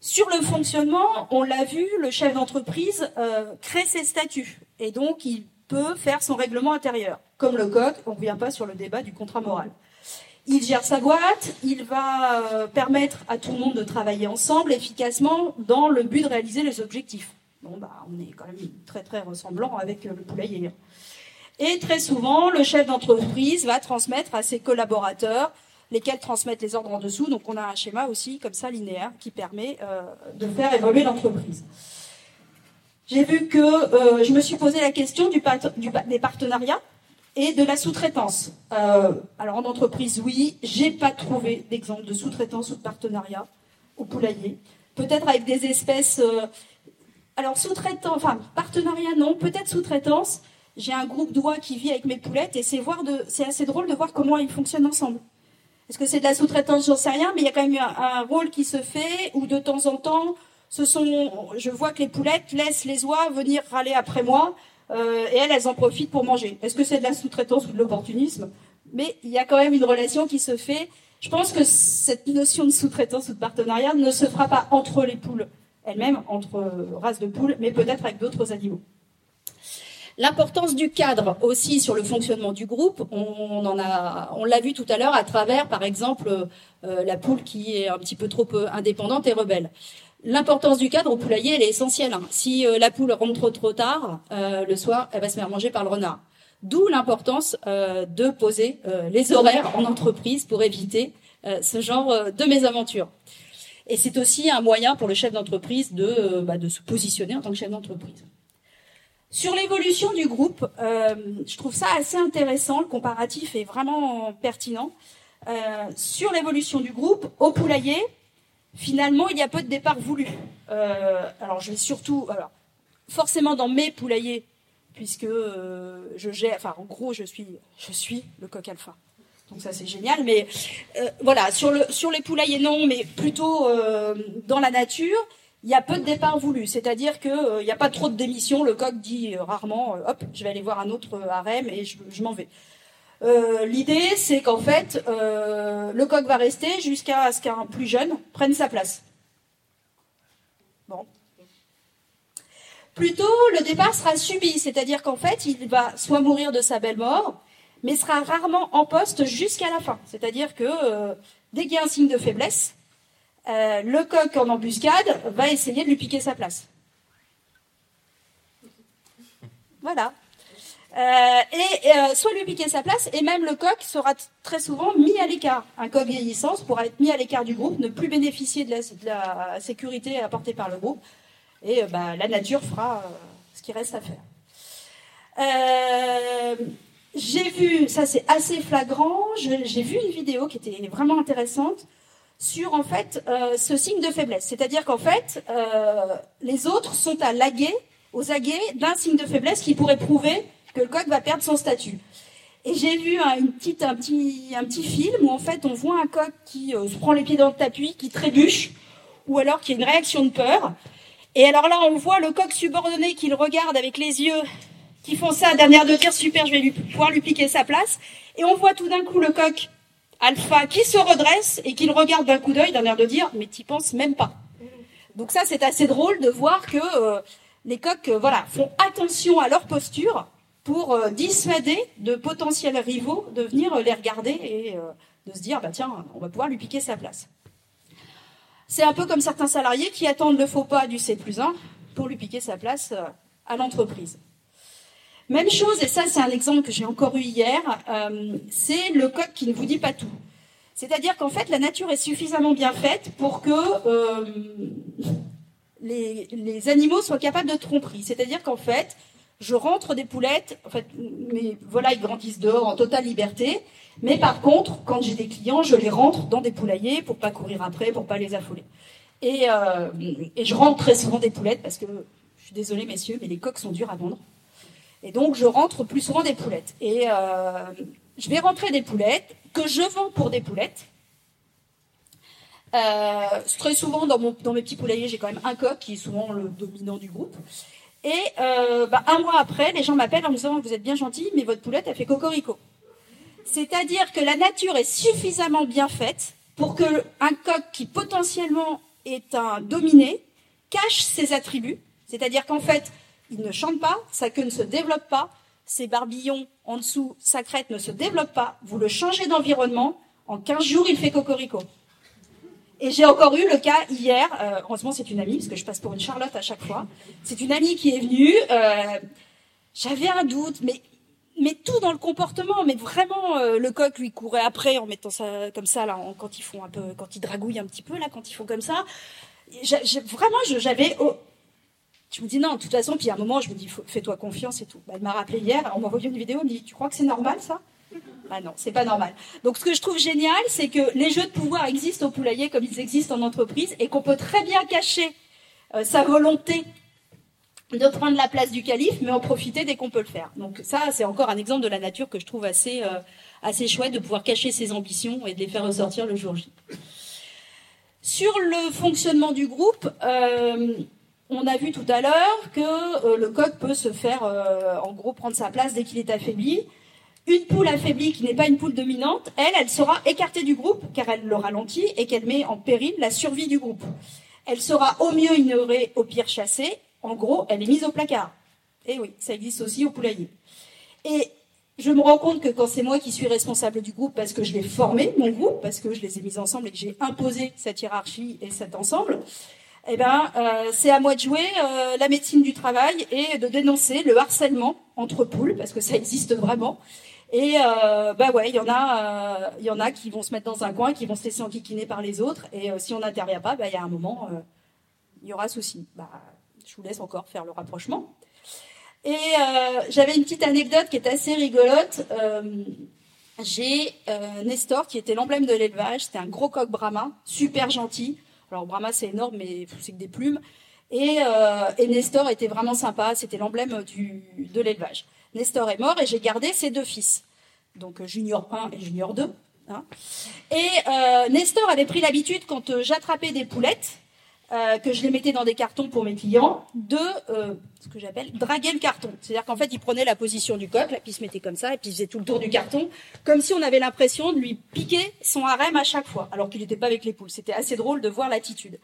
Sur le fonctionnement, on l'a vu, le chef d'entreprise euh, crée ses statuts et donc il peut faire son règlement intérieur. Comme le code, on ne revient pas sur le débat du contrat moral. Il gère sa boîte, il va euh, permettre à tout le monde de travailler ensemble efficacement dans le but de réaliser les objectifs. Bon, bah, on est quand même très très ressemblant avec euh, le poulailler. Et très souvent, le chef d'entreprise va transmettre à ses collaborateurs lesquels transmettent les ordres en dessous. Donc on a un schéma aussi comme ça linéaire qui permet euh, de faire évoluer l'entreprise. J'ai vu que je me suis posé la question des partenariats. Et de la sous-traitance. Euh, alors en entreprise, oui, j'ai pas trouvé d'exemple de sous-traitance ou de partenariat au poulailler. Peut-être avec des espèces. Euh, alors sous-traitance, enfin partenariat non, peut-être sous-traitance. J'ai un groupe d'oies qui vit avec mes poulettes et c'est voir de, c'est assez drôle de voir comment ils fonctionnent ensemble. Est-ce que c'est de la sous-traitance? J'en sais rien, mais il y a quand même un, un rôle qui se fait où de temps en temps, ce sont, je vois que les poulettes laissent les oies venir râler après moi, euh, et elles, elles en profitent pour manger. Est-ce que c'est de la sous-traitance ou de l'opportunisme? Mais il y a quand même une relation qui se fait. Je pense que cette notion de sous-traitance ou de partenariat ne se fera pas entre les poules elles-mêmes, entre races de poules, mais peut-être avec d'autres animaux. L'importance du cadre aussi sur le fonctionnement du groupe, on, l'a vu tout à l'heure à travers, par exemple, euh, la poule qui est un petit peu trop euh, indépendante et rebelle. L'importance du cadre au poulailler, elle est essentielle. Hein. Si euh, la poule rentre trop, tard, le soir, elle va se faire manger par le renard. D'où l'importance de poser les horaires en entreprise pour éviter ce genre de mésaventures. Et c'est aussi un moyen pour le chef d'entreprise de, bah, se positionner en tant que chef d'entreprise. Sur l'évolution du groupe, euh, je trouve ça assez intéressant. Le comparatif est vraiment pertinent. Euh, sur l'évolution du groupe, au poulailler, finalement, il y a peu de départs voulus. Euh, alors, je vais surtout, alors, forcément dans mes poulaillers, puisque je gère, enfin, en gros, je suis, le coq alpha. Donc ça c'est génial, mais voilà sur le sur les poulaillers non, mais plutôt dans la nature il y a peu de départs voulus, c'est-à-dire qu'il euh, n'y a pas trop de démissions. Le coq dit euh, rarement, euh, hop, je vais aller voir un autre harem et je, m'en vais. L'idée, c'est qu'en fait, le coq va rester jusqu'à ce qu'un plus jeune prenne sa place. Bon. Plutôt, le départ sera subi, c'est-à-dire qu'en fait, il va soit mourir de sa belle mort, mais sera rarement en poste jusqu'à la fin. C'est-à-dire que dès qu'il y a un signe de faiblesse, euh, le coq en embuscade va essayer de lui piquer sa place. Voilà. Euh, et euh, soit lui piquer sa place, et même le coq sera très souvent mis à l'écart. Un coq vieillissant pourra être mis à l'écart du groupe, ne plus bénéficier de la, sécurité apportée par le groupe, et bah, la nature fera ce qui reste à faire. j'ai vu, ça c'est assez flagrant, j'ai vu une vidéo qui était vraiment intéressante sur en fait euh, ce signe de faiblesse. C'est-à-dire qu'en fait, euh, les autres sont à laguer, aux aguets d'un signe de faiblesse qui pourrait prouver que le coq va perdre son statut. Et j'ai vu un, une petite, un, petit, un petit film où en fait on voit un coq qui euh, se prend les pieds dans le tapis, qui trébuche, ou alors qui a une réaction de peur. Et alors là, on voit le coq subordonné qui le regarde avec les yeux qui font ça, dernière de dire super, je vais pouvoir lui piquer sa place. Et on voit tout d'un coup le coq alpha qui se redresse et qui le regarde d'un coup d'œil d'un air de dire mais t'y penses même pas. Donc ça c'est assez drôle de voir que euh, les coqs euh, voilà font attention à leur posture pour euh, dissuader de potentiels rivaux de venir les regarder et de se dire bah tiens on va pouvoir lui piquer sa place. C'est un peu comme certains salariés qui attendent le faux pas du C plus 1 pour lui piquer sa place à l'entreprise. Même chose, et ça c'est un exemple que j'ai encore eu hier, euh, c'est le coq qui ne vous dit pas tout. C'est-à-dire qu'en fait, la nature est suffisamment bien faite pour que euh, les, les, animaux soient capables de tromperie. C'est-à-dire qu'en fait, je rentre des poulettes, en fait, mes volailles grandissent dehors en totale liberté, mais par contre, quand j'ai des clients, je les rentre dans des poulaillers pour pas courir après, pour pas les affoler. Et, euh, je rentre très souvent des poulettes parce que, je suis désolée messieurs, mais les coqs sont durs à vendre. Et donc, je rentre plus souvent des poulettes. Et euh, je vais rentrer des poulettes que je vends pour des poulettes. Euh, très souvent, dans, dans mes petits poulaillers, j'ai quand même un coq qui est souvent le dominant du groupe. Et euh, bah, un mois après, les gens m'appellent en me disant Vous êtes bien gentil, mais votre poulette, elle fait cocorico. C'est-à-dire que la nature est suffisamment bien faite pour que un coq qui potentiellement est un dominé cache ses attributs. C'est-à-dire qu'en fait, il ne chante pas, sa queue ne se développe pas, ses barbillons en dessous, sa crête ne se développe pas. Vous le changez d'environnement, en 15 jours, il fait cocorico. Et j'ai encore eu le cas hier, euh, heureusement c'est une amie, parce que je passe pour une Charlotte à chaque fois. C'est une amie qui est venue, euh, j'avais un doute, mais, mais tout dans le comportement, mais vraiment euh, le coq lui courait après en mettant ça comme ça, là, quand ils font un peu, quand ils dragouillent un petit peu, là, quand ils font comme ça. vraiment, j'avais Je me dis non, de toute façon, puis à un moment, je me dis, fais-toi confiance et tout. Bah, elle m'a rappelé hier, on m'a envoyé une vidéo, elle me dit, tu crois que c'est normal ça? Bah non, c'est pas normal. Donc ce que je trouve génial, c'est que les jeux de pouvoir existent au poulailler comme ils existent en entreprise et qu'on peut très bien cacher euh, sa volonté de prendre la place du calife, mais en profiter dès qu'on peut le faire. Donc ça, c'est encore un exemple de la nature que je trouve assez, euh, assez chouette de pouvoir cacher ses ambitions et de les faire ressortir le jour J. Sur le fonctionnement du groupe, euh, on a vu tout à l'heure que le coq peut se faire, en gros, prendre sa place dès qu'il est affaibli. Une poule affaiblie qui n'est pas une poule dominante, elle, elle sera écartée du groupe car elle le ralentit et qu'elle met en péril la survie du groupe. Elle sera au mieux ignorée, au pire chassée. En gros, elle est mise au placard. Et eh oui, ça existe aussi au poulailler. Et je me rends compte que quand c'est moi qui suis responsable du groupe, parce que je l'ai formé, mon groupe, parce que je les ai mis ensemble et que j'ai imposé cette hiérarchie et cet ensemble, eh ben, euh, c'est à moi de jouer euh, la médecine du travail et de dénoncer le harcèlement entre poules, parce que ça existe vraiment, et euh, bah ouais, il y en a, euh, il y en a qui vont se mettre dans un coin, qui vont se laisser enquiquiner par les autres. Et euh, si on n'intervient pas, bah il y a un moment, il y aura souci. Bah, je vous laisse encore faire le rapprochement. Et j'avais une petite anecdote qui est assez rigolote. J'ai Nestor qui était l'emblème de l'élevage. C'était un gros coq Brahma, super gentil. Alors Brahma c'est énorme, mais c'est que des plumes. Et, et Nestor était vraiment sympa. C'était l'emblème de l'élevage. Nestor est mort et j'ai gardé ses deux fils, donc euh, Junior 1 et Junior 2. Hein. Et euh, Nestor avait pris l'habitude, quand euh, j'attrapais des poulettes, que je les mettais dans des cartons pour mes clients, de ce que j'appelle draguer le carton. C'est-à-dire qu'en fait, il prenait la position du coq, puis il se mettait comme ça, et puis il faisait tout le tour du carton, comme si on avait l'impression de lui piquer son harem à chaque fois, alors qu'il n'était pas avec les poules. C'était assez drôle de voir l'attitude.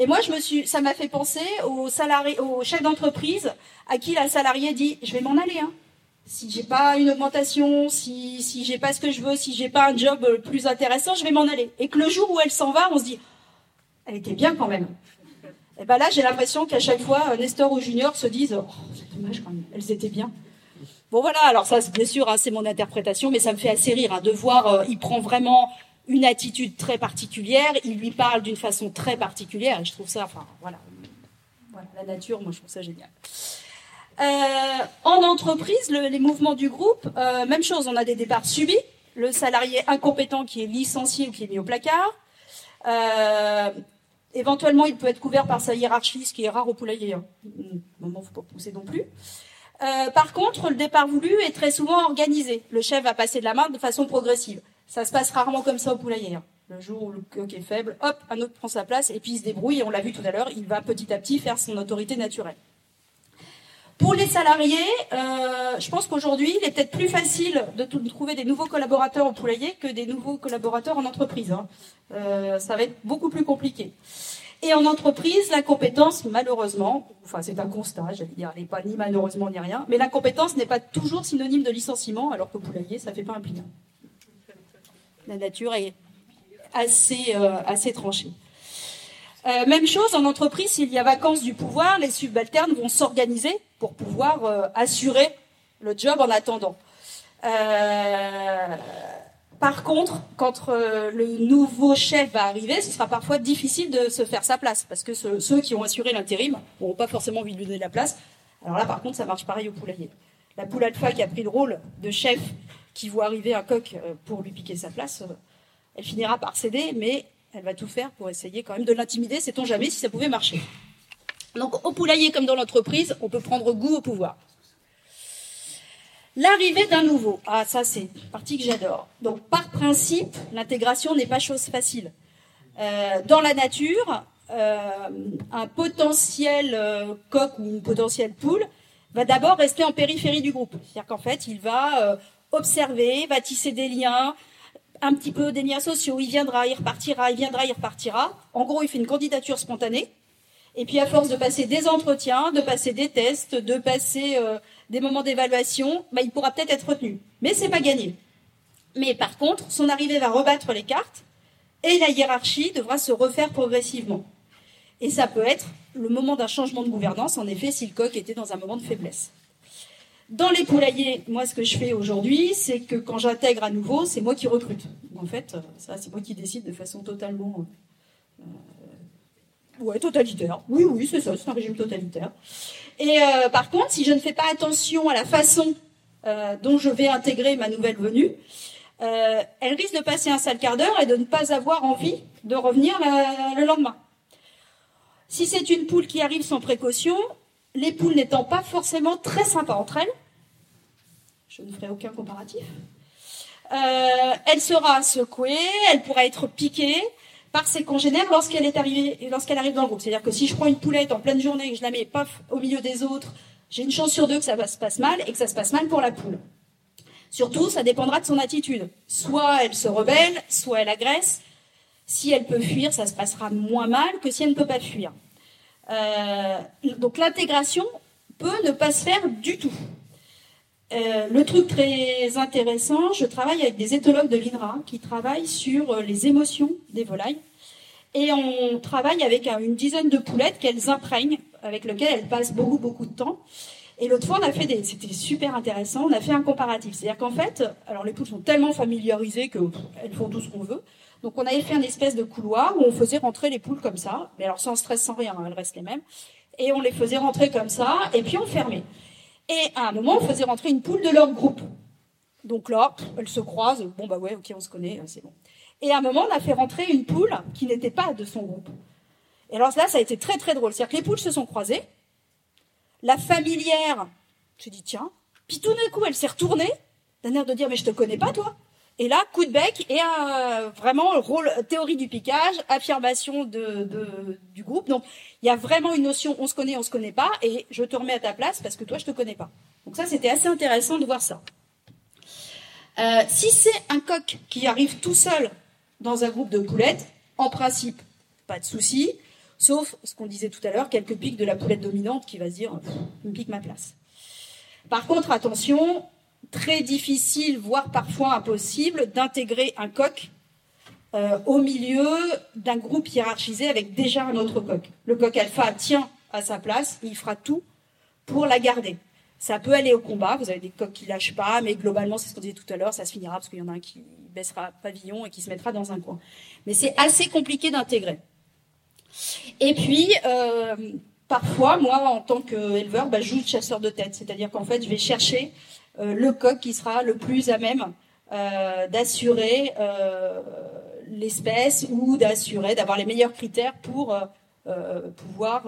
Et moi, me ça m'a fait penser aux salariés, aux chefs d'entreprise à qui la salariée dit, je vais m'en aller, hein. Si j'ai pas une augmentation, si, si j'ai pas ce que je veux, si j'ai pas un job plus intéressant, je vais m'en aller. Et que le jour où elle s'en va, on se dit, elle était bien quand même. Et ben là, j'ai l'impression qu'à chaque fois, Nestor ou Junior se disent, oh, c'est dommage quand même, elles étaient bien. Bon voilà, alors ça, bien sûr, hein, c'est mon interprétation, mais ça me fait assez rire hein, de voir, euh, il prend vraiment une attitude très particulière, il lui parle d'une façon très particulière, et je trouve ça, enfin, voilà, la nature, moi je trouve ça génial. Euh, en entreprise, les mouvements du groupe, euh, même chose, on a des départs subis, le salarié incompétent qui est licencié ou qui est mis au placard. Euh, éventuellement, il peut être couvert par sa hiérarchie, ce qui est rare au poulailler. Hein. Bon, faut pas pousser non plus. par contre, le départ voulu est très souvent organisé. Le chef va passer de la main de façon progressive. Ça se passe rarement comme ça au poulailler. Hein. Le jour où le coq est faible, hop, un autre prend sa place et puis il se débrouille. Et on l'a vu tout à l'heure, il va petit à petit faire son autorité naturelle. Pour les salariés, euh, je pense qu'aujourd'hui, il est peut-être plus facile de, trouver des nouveaux collaborateurs au poulailler que des nouveaux collaborateurs en entreprise. Hein. Euh, ça va être beaucoup plus compliqué. Et en entreprise, la compétence, malheureusement, enfin c'est un constat, j'allais dire, elle n'est pas ni malheureusement ni rien, mais la compétence n'est pas toujours synonyme de licenciement, alors qu'au poulailler, ça fait pas un pli la nature est assez, euh, assez tranchée. Euh, même chose en entreprise, s'il y a vacances du pouvoir, les subalternes vont s'organiser pour pouvoir euh, assurer le job en attendant. par contre, quand le nouveau chef va arriver, ce sera parfois difficile de se faire sa place, parce que ceux qui ont assuré l'intérim n'auront pas forcément envie de lui donner la place. Alors là, par contre, ça marche pareil au poulailler. La poule alpha qui a pris le rôle de chef qui voit arriver un coq euh, pour lui piquer sa place, euh, elle finira par céder, mais elle va tout faire pour essayer quand même de l'intimider, sait-on jamais si ça pouvait marcher. Donc au poulailler comme dans l'entreprise, on peut prendre goût au pouvoir. L'arrivée d'un nouveau. Ah ça c'est une partie que j'adore. Donc par principe, l'intégration n'est pas chose facile. Euh, dans la nature, un potentiel coq ou une potentielle poule va d'abord rester en périphérie du groupe. C'est-à-dire qu'en fait, il va observer, va tisser des liens, un petit peu des liens sociaux. Il viendra, il repartira, il viendra, il repartira. En gros, il fait une candidature spontanée. Et puis, à force de passer des entretiens, de passer des tests, de passer euh, des moments d'évaluation, bah, il pourra peut-être être retenu. Mais c'est pas gagné. Mais par contre, son arrivée va rebattre les cartes et la hiérarchie devra se refaire progressivement. Et ça peut être le moment d'un changement de gouvernance, en effet, si le coq était dans un moment de faiblesse. Dans les poulaillers, moi, ce que je fais aujourd'hui, c'est que quand j'intègre à nouveau, c'est moi qui recrute. En fait, ça, c'est moi qui décide de façon totalement euh, Ouais, totalitaire. Oui, oui, c'est ça, c'est un régime totalitaire. Et euh, par contre, si je ne fais pas attention à la façon euh, dont je vais intégrer ma nouvelle venue, euh, elle risque de passer un sale quart d'heure et de ne pas avoir envie de revenir le lendemain. Si c'est une poule qui arrive sans précaution, les poules n'étant pas forcément très sympas entre elles, je ne ferai aucun comparatif, elle sera secouée, elle pourra être piquée, par ses congénères lorsqu'elle arrive dans le groupe. C'est-à-dire que si je prends une poulette en pleine journée et que je la mets paf au milieu des autres, j'ai une chance sur deux que ça se passe mal et que ça se passe mal pour la poule. Surtout, ça dépendra de son attitude. Soit elle se rebelle, soit elle agresse. Si elle peut fuir, ça se passera moins mal que si elle ne peut pas fuir. Euh, donc l'intégration peut ne pas se faire du tout. Euh, le truc très intéressant, je travaille avec des éthologues de l'INRA qui travaillent sur euh, les émotions des volailles. Et on travaille avec une dizaine de poulettes qu'elles imprègnent, avec lesquelles elles passent beaucoup, beaucoup de temps. Et l'autre fois, on a fait des, c'était super intéressant, on a fait un comparatif. C'est-à-dire qu'en fait, alors les poules sont tellement familiarisées qu'elles font tout ce qu'on veut. Donc on avait fait un espèce de couloir où on faisait rentrer les poules comme ça, mais alors sans stress, sans rien, hein, elles restent les mêmes. Et on les faisait rentrer comme ça, et puis on fermait. Et à un moment, on faisait rentrer une poule de leur groupe. Donc là, elles se croisent. Bon, bah ouais, ok, on se connaît, c'est bon. Et à un moment, on a fait rentrer une poule qui n'était pas de son groupe. Et alors là, ça a été très très drôle. C'est-à-dire que les poules se sont croisées. La familière se dit tiens. Puis tout d'un coup, elle s'est retournée d'un air de dire mais je te connais pas toi. Et là, coup de bec et euh, vraiment rôle théorie du piquage, affirmation du groupe. Donc il y a vraiment une notion on se connaît, on se connaît pas, et je te remets à ta place parce que toi je te connais pas. Donc ça c'était assez intéressant de voir ça. Euh, si c'est un coq qui arrive tout seul dans un groupe de poulettes, en principe pas de souci, sauf ce qu'on disait tout à l'heure, quelques pics de la poulette dominante qui va se dire me pique ma place. Par contre attention, très difficile, voire parfois impossible, d'intégrer un coq euh, au milieu d'un groupe hiérarchisé avec déjà un autre coq. Le coq alpha tient à sa place, il fera tout pour la garder. Ça peut aller au combat, vous avez des coqs qui lâchent pas, mais globalement, c'est ce qu'on disait tout à l'heure, ça se finira parce qu'il y en a un qui baissera pavillon et qui se mettra dans un coin. Mais c'est assez compliqué d'intégrer. Et puis, euh, parfois, moi, en tant qu'éleveur, bah, je joue de chasseur de tête, c'est-à-dire qu'en fait, je vais chercher le coq qui sera le plus à même euh, d'assurer euh, l'espèce ou d'assurer, d'avoir les meilleurs critères pour pouvoir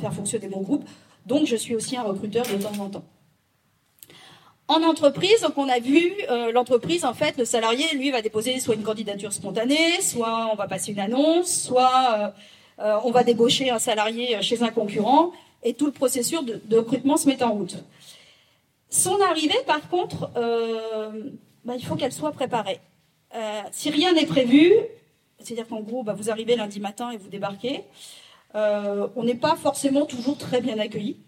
faire fonctionner mon groupe. Donc, je suis aussi un recruteur de temps en temps. En entreprise, donc on a vu l'entreprise, en fait, le salarié, lui, va déposer soit une candidature spontanée, soit on va passer une annonce, soit on va débaucher un salarié chez un concurrent, et tout le processus de recrutement se met en route. Son arrivée, par contre, euh, bah, il faut qu'elle soit préparée. Euh, si rien n'est prévu, c'est-à-dire qu'en gros, bah, vous arrivez lundi matin et vous débarquez, euh, on n'est pas forcément toujours très bien accueilli,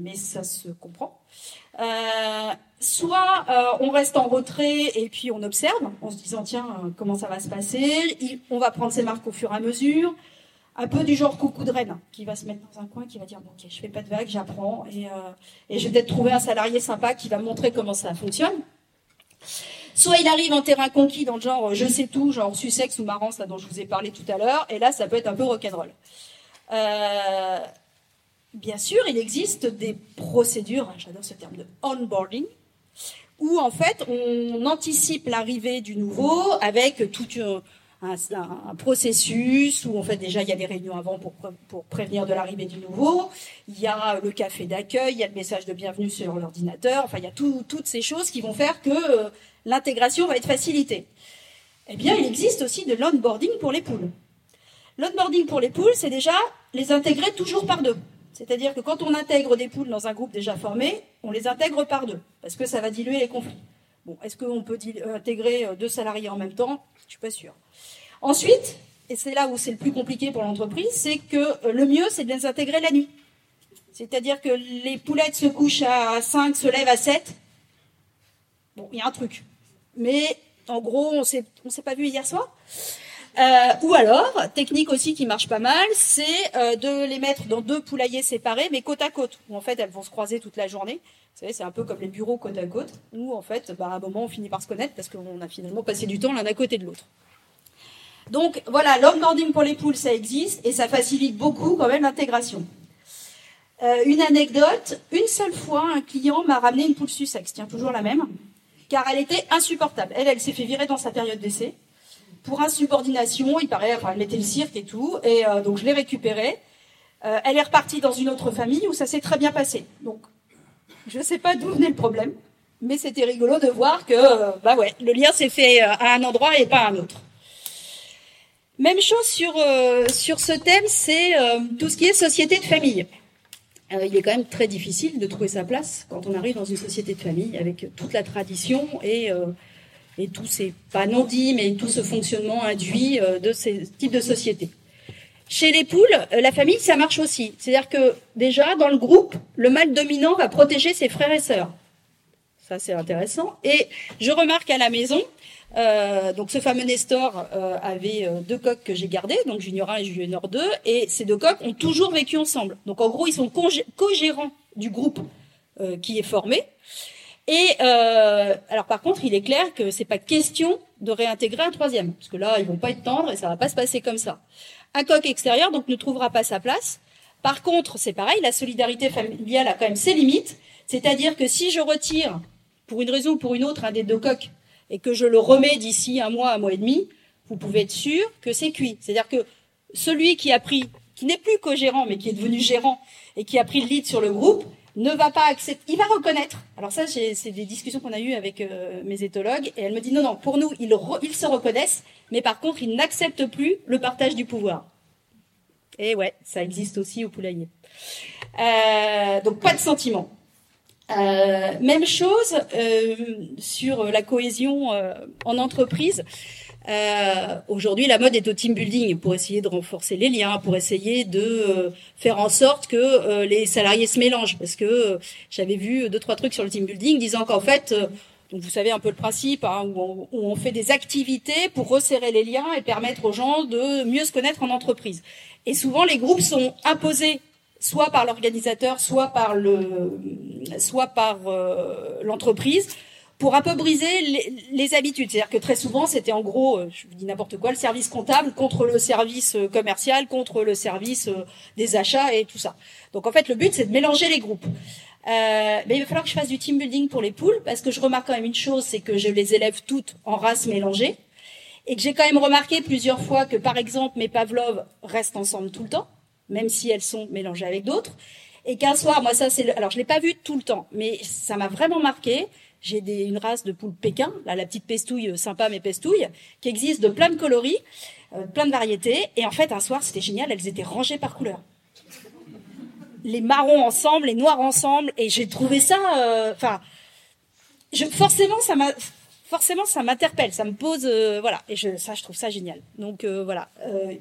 mais ça se comprend. soit on reste en retrait et puis on observe en se disant tiens comment ça va se passer, on va prendre ses marques au fur et à mesure un peu du genre coucou de reine, qui va se mettre dans un coin, qui va dire bon, ok, je fais pas de vagues, j'apprends, et, euh, et je vais peut-être trouver un salarié sympa qui va me montrer comment ça fonctionne. Soit il arrive en terrain conquis dans le genre je sais tout, genre Sussex ou Marance, là dont je vous ai parlé tout à l'heure, et là ça peut être un peu rock'n'roll. Euh, bien sûr, il existe des procédures, hein, j'adore ce terme de onboarding, où en fait on anticipe l'arrivée du nouveau avec toute une un, processus où en fait déjà il y a des réunions avant pour, prévenir de l'arrivée du nouveau, il y a le café d'accueil, il y a le message de bienvenue sur l'ordinateur, enfin il y a toutes ces choses qui vont faire que euh, l'intégration va être facilitée. Eh bien, il existe aussi de l'onboarding pour les poules. L'onboarding pour les poules, c'est déjà les intégrer toujours par deux. C'est-à-dire que quand on intègre des poules dans un groupe déjà formé, on les intègre par deux, parce que ça va diluer les conflits. Bon, est-ce qu'on peut intégrer euh, deux salariés en même temps? Je suis pas sûre. Ensuite, et c'est là où c'est le plus compliqué pour l'entreprise, c'est que euh, le mieux, c'est de les intégrer la nuit. C'est-à-dire que les poulettes se couchent à 5, se lèvent à 7. Bon, il y a un truc. Mais en gros, on s'est, s'est pas vu hier soir. Euh, ou alors, technique aussi qui marche pas mal, c'est euh, de les mettre dans deux poulaillers séparés, mais côte à côte, où en fait elles vont se croiser toute la journée. C'est un peu comme les bureaux côte à côte, où en fait, bah, à un moment, on finit par se connaître parce qu'on a finalement passé du temps l'un à côté de l'autre. Donc voilà, l'onboarding pour les poules, ça existe et ça facilite beaucoup quand même l'intégration. Euh, une anecdote, une seule fois, un client m'a ramené une poule Sussex, tiens, toujours la même, car elle était insupportable. Elle, elle s'est fait virer dans sa période d'essai pour insubordination, il paraît, enfin, elle mettait le cirque et tout, et euh, donc je l'ai récupérée. Euh, elle est repartie dans une autre famille où ça s'est très bien passé. Donc, je ne sais pas d'où venait le problème, mais c'était rigolo de voir que, euh, bah ouais, le lien s'est fait à un endroit et pas à un autre. Même chose sur sur ce thème, c'est tout ce qui est société de famille. il est quand même très difficile de trouver sa place quand on arrive dans une société de famille avec toute la tradition et tous ces, pas non dits, mais tout ce fonctionnement induit euh, de ces types de sociétés. Chez les poules, euh, la famille, ça marche aussi. C'est-à-dire que déjà, dans le groupe, le mâle dominant va protéger ses frères et sœurs. Ça, c'est intéressant. Et je remarque à la maison, euh, donc ce fameux Nestor euh, avait deux coqs que j'ai gardés, donc Junior 1 et Junior 2, et ces deux coqs ont toujours vécu ensemble. Donc en gros, ils sont co-gérants du groupe qui est formé. Et alors par contre, il est clair que c'est pas question de réintégrer un troisième, parce que là, ils vont pas être tendres et ça va pas se passer comme ça. Un coq extérieur donc ne trouvera pas sa place. Par contre, c'est pareil, la solidarité familiale a quand même ses limites. C'est-à-dire que si je retire, pour une raison ou pour une autre, un des deux coqs et que je le remets d'ici un mois, un mois et demi, vous pouvez être sûr que c'est cuit. C'est-à-dire que celui qui a pris, qui n'est plus co-gérant, mais qui est devenu gérant et qui a pris le lead sur le groupe, ne va pas accepter, il va reconnaître. Alors ça, c'est des discussions qu'on a eues avec euh, mes éthologues, et elle me dit non, non, pour nous, ils, se reconnaissent, mais par contre, ils n'acceptent plus le partage du pouvoir. Et ouais, ça existe aussi au poulailler. Euh, donc pas de sentiment. Euh, même chose sur la cohésion en entreprise. Euh, Aujourd'hui, la mode est au team building pour essayer de renforcer les liens, pour essayer de euh, faire en sorte que euh, les salariés se mélangent. Parce que euh, j'avais vu deux trois trucs sur le team building disant qu'en fait, vous savez un peu le principe, hein, on, où, on, fait des activités pour resserrer les liens et permettre aux gens de mieux se connaître en entreprise. Et souvent, les groupes sont imposés soit par l'organisateur, soit par le, soit par l'entreprise pour un peu briser les, habitudes. C'est-à-dire que très souvent, c'était en gros, euh, je vous dis n'importe quoi, le service comptable contre le service euh, commercial, contre le service euh, des achats et tout ça. Donc en fait, le but, c'est de mélanger les groupes. Euh, mais il va falloir que je fasse du team building pour les poules, parce que je remarque quand même une chose, c'est que je les élève toutes en race mélangée, et que j'ai quand même remarqué plusieurs fois que, par exemple, mes Pavlov restent ensemble tout le temps, même si elles sont mélangées avec d'autres, et qu'un soir, moi ça c'est, le... alors je l'ai pas vu tout le temps, mais ça m'a vraiment marqué. J'ai une race de poules Pékin, là, la petite pestouille euh, sympa mais pestouille, qui existe de plein de coloris, euh, plein de variétés. Et en fait, un soir, c'était génial, elles étaient rangées par couleur. Les marrons ensemble, les noirs ensemble, et j'ai trouvé ça, euh, enfin, je, forcément, ça m'a, forcément, ça m'interpelle, ça me pose, euh, voilà, et je, ça, je trouve ça génial. Donc euh, voilà,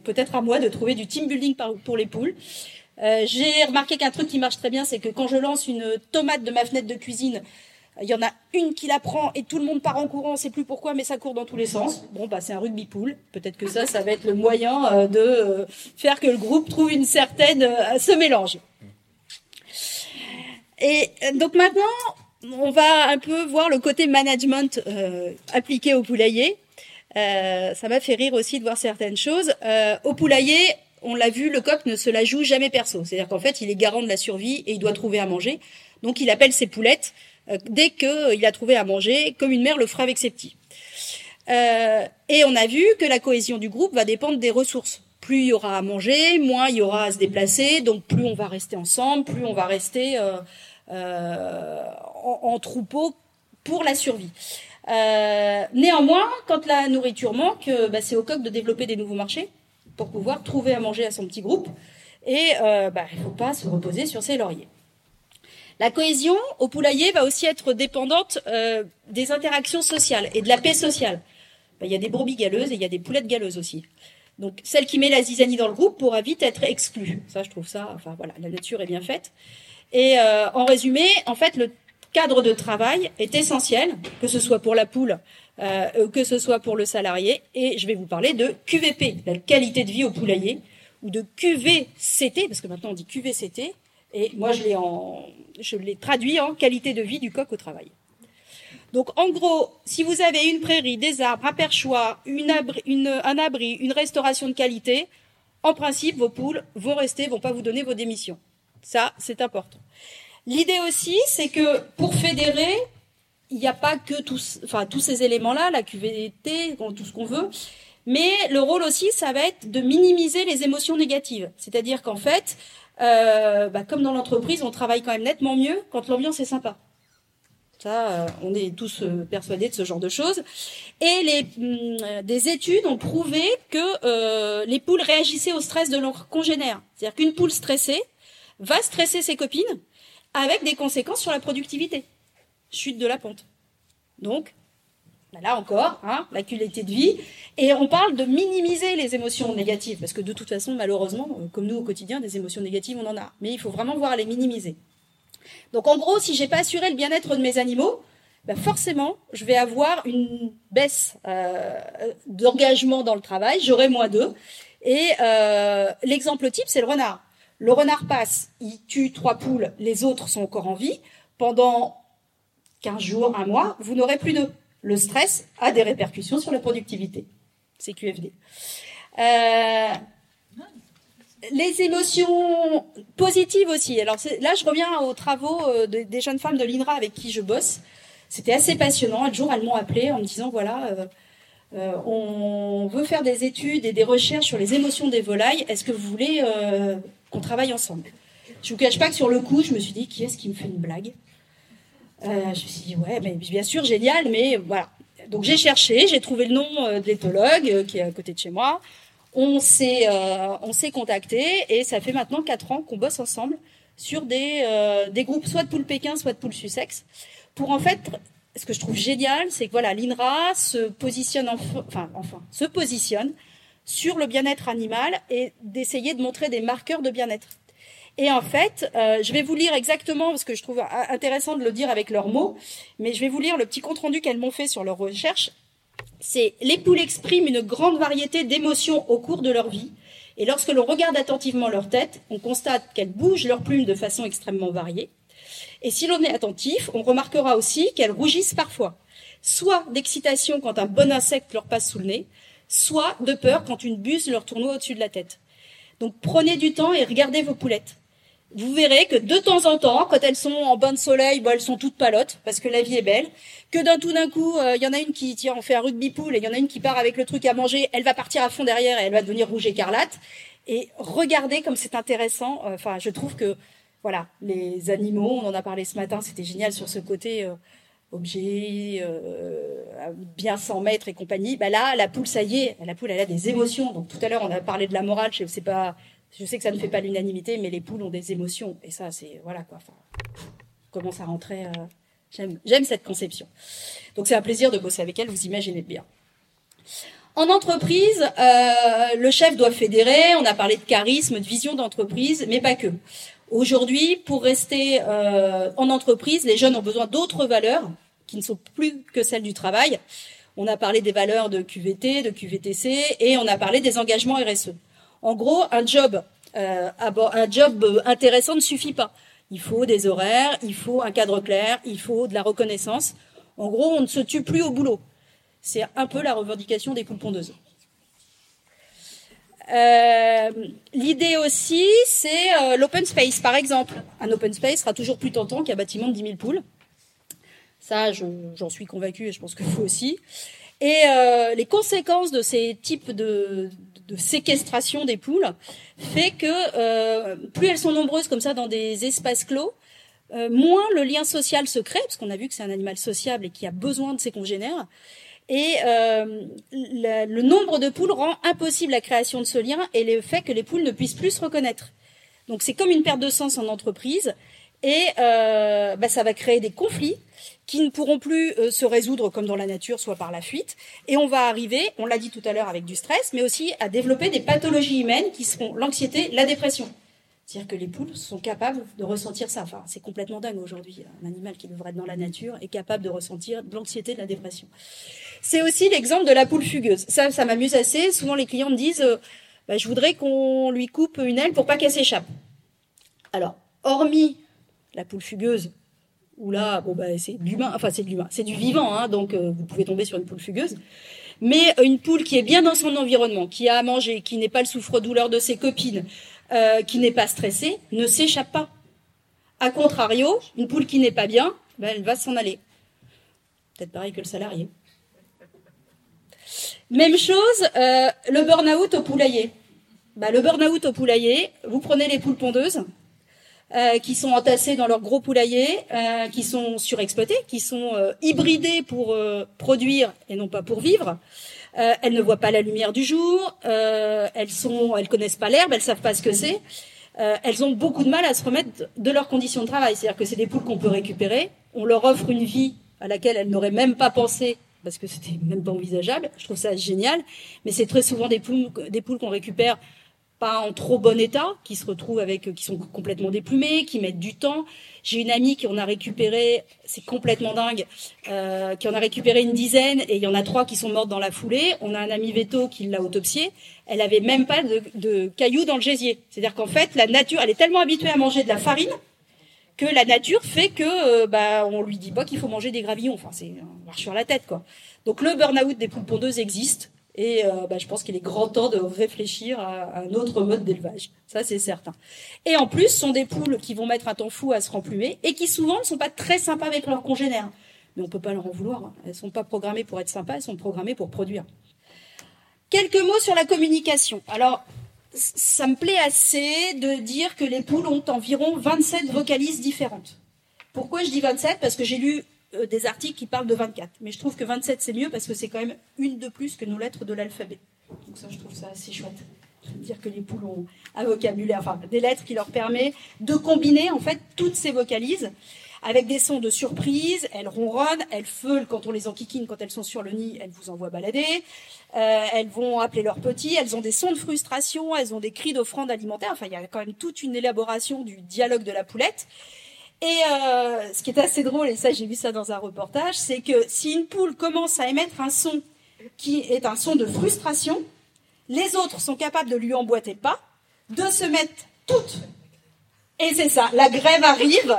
peut-être à moi de trouver du team building par, pour les poules. j'ai remarqué qu'un truc qui marche très bien, c'est que quand je lance une tomate de ma fenêtre de cuisine, il y en a une qui la prend et tout le monde part en courant, on sait plus pourquoi, mais ça court dans tous les sens. Bon, bah c'est un rugby pool. Peut-être que ça, ça va être le moyen euh, de euh, faire que le groupe trouve une certaine euh, se mélange. Et donc maintenant, on va un peu voir le côté management appliqué au poulailler. ça m'a fait rire aussi de voir certaines choses. au poulailler, on l'a vu, le coq ne se la joue jamais perso. C'est-à-dire qu'en fait, il est garant de la survie et il doit trouver à manger. Donc il appelle ses poulettes dès qu'il a trouvé à manger, comme une mère le fera avec ses petits. Euh, et on a vu que la cohésion du groupe va dépendre des ressources. Plus il y aura à manger, moins il y aura à se déplacer, donc plus on va rester ensemble, plus on va rester euh, euh, en, troupeau pour la survie. Euh, néanmoins, quand la nourriture manque, euh, bah, c'est au coq de développer des nouveaux marchés pour pouvoir trouver à manger à son petit groupe. Et bah, il ne faut pas se reposer sur ses lauriers. La cohésion au poulailler va aussi être dépendante euh, des interactions sociales et de la paix sociale. Ben, il y a des brebis galeuses et il y a des poulettes galeuses aussi. Donc celle qui met la zizanie dans le groupe pourra vite être exclue. Ça, je trouve ça, enfin voilà, la nature est bien faite. Et euh, en résumé, en fait, le cadre de travail est essentiel, que ce soit pour la poule, euh, que ce soit pour le salarié. Et je vais vous parler de QVP, la qualité de vie au poulailler, ou de QVCT, parce que maintenant on dit QVCT, et moi, je l'ai, en, traduit en qualité de vie du coq au travail. Donc en gros, si vous avez une prairie, des arbres, un perchoir, un abri, une restauration de qualité, en principe, vos poules vont rester, vont pas vous donner vos démissions. Ça, c'est important. L'idée aussi, c'est que pour fédérer, il n'y a pas que tous, enfin, tous ces éléments-là, la QVT, tout ce qu'on veut, mais le rôle aussi, ça va être de minimiser les émotions négatives. C'est-à-dire qu'en fait, euh, bah, comme dans l'entreprise, on travaille quand même nettement mieux quand l'ambiance est sympa. Ça, euh, on est tous euh, persuadés de ce genre de choses. Et les, hum, des études ont prouvé que les poules réagissaient au stress de leurs congénères. C'est-à-dire qu'une poule stressée va stresser ses copines avec des conséquences sur la productivité. Chute de la ponte. Donc, là encore, hein, la qualité de vie. Et on parle de minimiser les émotions négatives, parce que de toute façon, malheureusement, comme nous au quotidien, des émotions négatives, on en a. Mais il faut vraiment voir les minimiser. Donc en gros, si j'ai pas assuré le bien-être de mes animaux, bah forcément, je vais avoir une baisse euh, d'engagement dans le travail, j'aurai moins d'eux. Et euh, l'exemple type, c'est le renard. Le renard passe, il tue trois poules, les autres sont encore en vie. Pendant 15 jours, un mois, vous n'aurez plus d'eux. Le stress a des répercussions sur la productivité. C'est QFD. Euh, les émotions positives aussi. Alors là, je reviens aux travaux euh, des jeunes femmes de l'INRA avec qui je bosse. C'était assez passionnant. Un jour, elles m'ont appelé en me disant voilà, euh, on veut faire des études et des recherches sur les émotions des volailles. Est-ce que vous voulez qu'on travaille ensemble? Je vous cache pas que sur le coup, je me suis dit qui est-ce qui me fait une blague? Je me suis dit ouais, mais bien sûr, génial, mais voilà. Donc j'ai cherché, j'ai trouvé le nom de l'éthologue qui est à côté de chez moi on s'est euh, on s'est contacté et ça fait maintenant quatre ans qu'on bosse ensemble sur des euh, des groupes soit de poules Pékin, soit de poules Sussex pour en fait ce que je trouve génial, c'est que voilà, l'INRA se positionne enfin enfin se positionne sur le bien-être animal et d'essayer de montrer des marqueurs de bien-être. Et en fait, euh, je vais vous lire exactement, parce que je trouve intéressant de le dire avec leurs mots, mais je vais vous lire le petit compte-rendu qu'elles m'ont fait sur leur recherche c'est les poules expriment une grande variété d'émotions au cours de leur vie. Et lorsque l'on regarde attentivement leur tête, on constate qu'elles bougent leurs plumes de façon extrêmement variée. Et si l'on est attentif, on remarquera aussi qu'elles rougissent parfois, soit d'excitation quand un bon insecte leur passe sous le nez, soit de peur quand une buse leur tourne au-dessus de la tête. Donc prenez du temps et regardez vos poulettes vous verrez que de temps en temps, quand elles sont en bain de soleil, bon, elles sont toutes palottes parce que la vie est belle. Que d'un tout d'un coup, il euh, y en a une qui tient, on fait un rugby pool et il y en a une qui part avec le truc à manger. Elle va partir à fond derrière et elle va devenir rouge écarlate. Et regardez comme c'est intéressant. Euh, enfin, je trouve que voilà, les animaux, on en a parlé ce matin, c'était génial sur ce côté euh, objet, bien s'en mettre et compagnie. Bah là, la poule, ça y est, la poule, elle a des émotions. Donc tout à l'heure, on a parlé de la morale. Sais pas je sais que ça ne fait pas l'unanimité, mais les poules ont des émotions. Et ça, c'est, voilà quoi. Enfin, commence à rentrer. Euh, j'aime, j'aime cette conception. Donc c'est un plaisir de bosser avec elle, vous imaginez bien. En entreprise, euh, le chef doit fédérer. On a parlé de charisme, de vision d'entreprise, mais pas que. Aujourd'hui, pour rester euh, en entreprise, les jeunes ont besoin d'autres valeurs qui ne sont plus que celles du travail. On a parlé des valeurs de QVT, de QVTC, et on a parlé des engagements RSE. En gros, un job, euh, un job intéressant ne suffit pas. Il faut des horaires, il faut un cadre clair, il faut de la reconnaissance. En gros, on ne se tue plus au boulot. C'est un peu la revendication des poules pondeuses. Euh, L'idée aussi, c'est euh, l'open space, par exemple. Un open space sera toujours plus tentant qu'un bâtiment de 10 000 poules. Ça, j'en suis convaincue et je pense que vous aussi. Et euh, les conséquences de ces types de, de séquestration des poules fait que euh, plus elles sont nombreuses comme ça dans des espaces clos, euh, moins le lien social se crée, parce qu'on a vu que c'est un animal sociable et qui a besoin de ses congénères. Et euh, le, nombre de poules rend impossible la création de ce lien et le fait que les poules ne puissent plus se reconnaître. Donc c'est comme une perte de sens en entreprise et bah, ça va créer des conflits qui ne pourront plus euh, se résoudre comme dans la nature, soit par la fuite. Et on va arriver, on l'a dit tout à l'heure avec du stress, mais aussi à développer des pathologies humaines qui seront l'anxiété, la dépression. C'est-à-dire que les poules sont capables de ressentir ça. Enfin, c'est complètement dingue aujourd'hui. Un animal qui devrait être dans la nature est capable de ressentir de l'anxiété, de la dépression. C'est aussi l'exemple de la poule fugueuse. Ça, ça m'amuse assez. Souvent, les clients me disent, euh, bah, je voudrais qu'on lui coupe une aile pour pas qu'elle s'échappe. Alors, hormis la poule fugueuse, où là, bon, bah, c'est de l'humain, enfin c'est de l'humain, c'est du vivant, hein, donc euh, vous pouvez tomber sur une poule fugueuse. Mais une poule qui est bien dans son environnement, qui a à manger, qui n'est pas le souffre-douleur de ses copines, euh, qui n'est pas stressée, ne s'échappe pas. A contrario, une poule qui n'est pas bien, ben, elle va s'en aller. Peut-être pareil que le salarié. Même chose, euh, le burn-out au poulailler. Bah, le burn-out au poulailler, vous prenez les poules pondeuses euh, qui sont entassées dans leur gros poulailler, euh, qui sont surexploitées, qui sont hybridées pour produire et non pas pour vivre. elles ne voient pas la lumière du jour, elles sont, elles connaissent pas l'herbe, elles savent pas ce que c'est. elles ont beaucoup de mal à se remettre de leurs conditions de travail. C'est-à-dire que c'est des poules qu'on peut récupérer, on leur offre une vie à laquelle elles n'auraient même pas pensé parce que c'était même pas envisageable. Je trouve ça génial, mais c'est très souvent des poules, des poules qu'on récupère pas en trop bon état, qui se retrouvent avec, qui sont complètement déplumées, qui mettent du temps. J'ai une amie qui en a récupéré, c'est complètement dingue, euh, qui en a récupéré une dizaine et il y en a trois qui sont mortes dans la foulée. On a un ami veto qui l'a autopsié. Elle avait même pas de, cailloux dans le gésier. C'est-à-dire qu'en fait, la nature, elle est tellement habituée à manger de la farine que la nature fait que euh, bah on lui dit pas qu'il faut manger des gravillons. Enfin, c'est un marche sur la tête quoi. Donc le burn-out des poules pondeuses existe et euh, bah, je pense qu'il est grand temps de réfléchir à, un autre mode d'élevage. Ça c'est certain. Et en plus, ce sont des poules qui vont mettre un temps fou à se remplumer et qui souvent ne sont pas très sympas avec leurs congénères. Mais on peut pas leur en vouloir. Hein. Elles sont pas programmées pour être sympas, elles sont programmées pour produire. Quelques mots sur la communication. Alors, ça me plaît assez de dire que les poules ont environ 27 vocalises différentes. Pourquoi je dis 27 Parce que j'ai lu euh, des articles qui parlent de 24. Mais je trouve que 27 c'est mieux parce que c'est quand même une de plus que nos lettres de l'alphabet. Donc ça, je trouve ça assez chouette. Dire que les poules ont un vocabulaire, enfin des lettres qui leur permet de combiner en fait toutes ces vocalises avec des sons de surprise. Elles ronronnent, elles feulent quand on les enquiquine, quand elles sont sur le nid, elles vous envoient balader. Euh, elles vont appeler leurs petits, elles ont des sons de frustration, elles ont des cris d'offrande alimentaire. Enfin, il y a quand même toute une élaboration du dialogue de la poulette. Et euh, ce qui est assez drôle, et ça j'ai vu ça dans un reportage, c'est que si une poule commence à émettre un son qui est un son de frustration, les autres sont capables de lui emboîter pas, de se mettre toutes et c'est ça, la grève arrive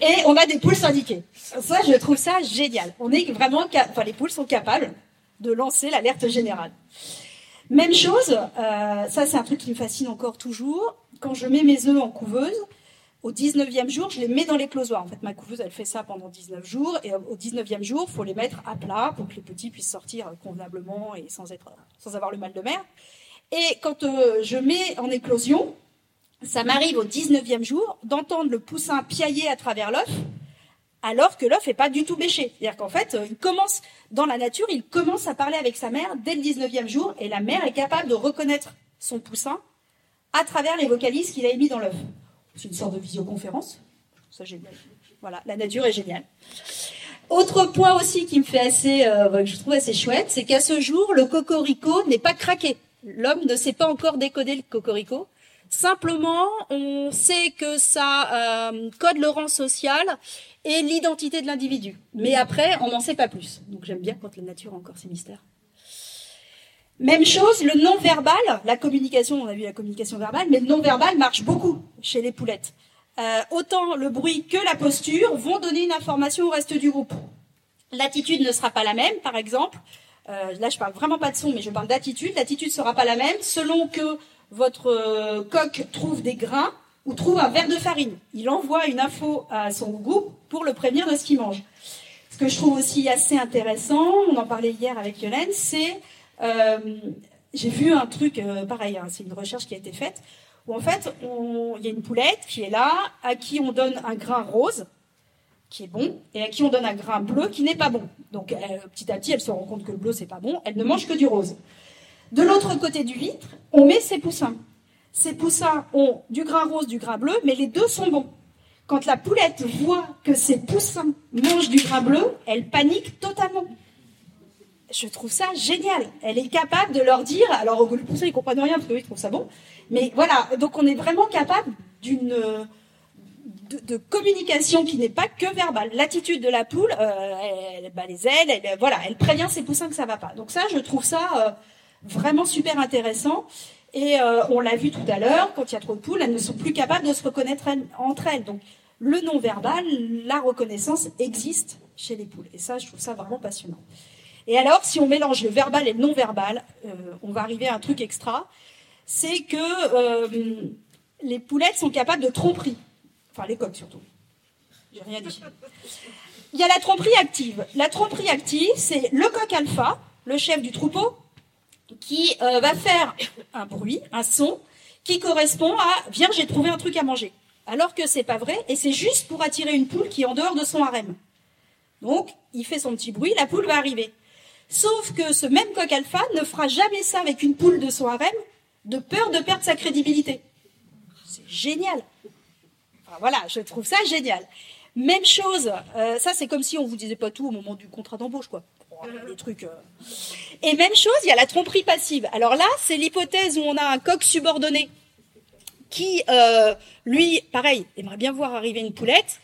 et on a des poules syndiquées. Ça, je trouve ça génial. On est vraiment, enfin, les poules sont capables de lancer l'alerte générale. Même chose, euh, ça c'est un truc qui me fascine encore toujours. Quand je mets mes œufs en couveuse, au 19e jour, je les mets dans l'éclosoir. En fait, ma couveuse, elle fait ça pendant 19 jours. Et au 19e jour, il faut les mettre à plat pour que les petits puissent sortir convenablement et sans, être, sans avoir le mal de mer. Et quand euh, je mets en éclosion, ça m'arrive au 19e jour d'entendre le poussin piailler à travers l'œuf, alors que l'œuf n'est pas du tout bêché. C'est-à-dire qu'en fait, il commence, dans la nature, il commence à parler avec sa mère dès le 19e jour, et la mère est capable de reconnaître son poussin à travers les vocalises qu'il a émis dans l'œuf. C'est une sorte de visioconférence. Ça, génial. Voilà, la nature est géniale. Autre point aussi qui me fait assez, euh, que je trouve assez chouette, c'est qu'à ce jour, le cocorico n'est pas craqué. L'homme ne sait pas encore décoder le cocorico. Simplement, on sait que ça euh, code le rang social et l'identité de l'individu. Mais après, on n'en sait pas plus. Donc j'aime bien quand la nature a encore ses mystères. Même chose, le non-verbal, la communication, on a vu la communication verbale, mais le non-verbal marche beaucoup chez les poulettes. Euh, autant le bruit que la posture vont donner une information au reste du groupe. L'attitude ne sera pas la même, par exemple. Euh, là, je parle vraiment pas de son, mais je parle d'attitude. L'attitude sera pas la même selon que votre euh, coq trouve des grains ou trouve un verre de farine. Il envoie une info à son groupe pour le prévenir de ce qu'il mange. Ce que je trouve aussi assez intéressant, on en parlait hier avec Yolène, c'est j'ai vu un truc euh, pareil, hein, c'est une recherche qui a été faite, où en fait, il y a une poulette qui est là, à qui on donne un grain rose, qui est bon, et à qui on donne un grain bleu qui n'est pas bon. Donc petit à petit, elle se rend compte que le bleu, c'est pas bon, elle ne mange que du rose. De l'autre côté du vitre, on met ses poussins. Ces poussins ont du grain rose, du grain bleu, mais les deux sont bons. Quand la poulette voit que ses poussins mangent du grain bleu, elle panique totalement. Je trouve ça génial. Elle est capable de leur dire, alors le poussin ils comprennent rien parce qu'ils trouvent ça bon, mais voilà. Donc on est vraiment capable d'une de, communication qui n'est pas que verbale. L'attitude de la poule, euh, elle bat les ailes, elle, voilà, elle prévient ses poussins que ça va pas. Donc ça, je trouve ça euh, vraiment super intéressant. Et euh, on l'a vu tout à l'heure, quand il y a trop de poules, elles ne sont plus capables de se reconnaître entre elles. Donc le non-verbal, la reconnaissance existe chez les poules. Et ça, je trouve ça vraiment passionnant. Et alors, si on mélange le verbal et le non-verbal, euh, on va arriver à un truc extra, c'est que euh, les poulettes sont capables de tromperie. Enfin, les coqs surtout. J'ai rien dit. Il y a la tromperie active. La tromperie active, c'est le coq alpha, le chef du troupeau, qui euh, va faire un bruit, un son, qui correspond à Viens, j'ai trouvé un truc à manger alors que c'est pas vrai, et c'est juste pour attirer une poule qui est en dehors de son harem. Donc, il fait son petit bruit, la poule va arriver. Sauf que ce même coq alpha ne fera jamais ça avec une poule de son harem, de peur de perdre sa crédibilité. C'est génial. voilà, je trouve ça génial. Même chose, euh, ça c'est comme si on vous disait pas tout au moment du contrat d'embauche, quoi. Les trucs. Euh. Et même chose, il y a la tromperie passive. Alors là, c'est l'hypothèse où on a un coq subordonné qui, euh, lui, pareil, aimerait bien voir arriver une poulette,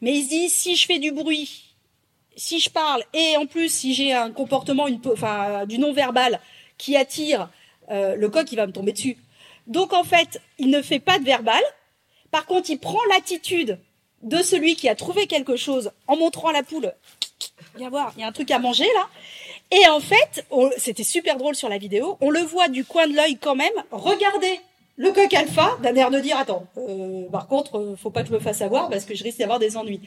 mais il se dit, si je fais du bruit, si je parle, et en plus, si j'ai un comportement enfin, du non-verbal qui attire, euh, le coq, il va me tomber dessus. Donc, en fait, il ne fait pas de verbal. Par contre, il prend l'attitude de celui qui a trouvé quelque chose en montrant la poule, viens voir, il y a un truc à manger là. Et en fait, c'était super drôle sur la vidéo, on le voit du coin de l'œil quand même, regardez le coq alpha, d'un air de dire attends, euh, par contre, euh, faut pas que je me fasse avoir parce que je risque d'avoir des ennuis.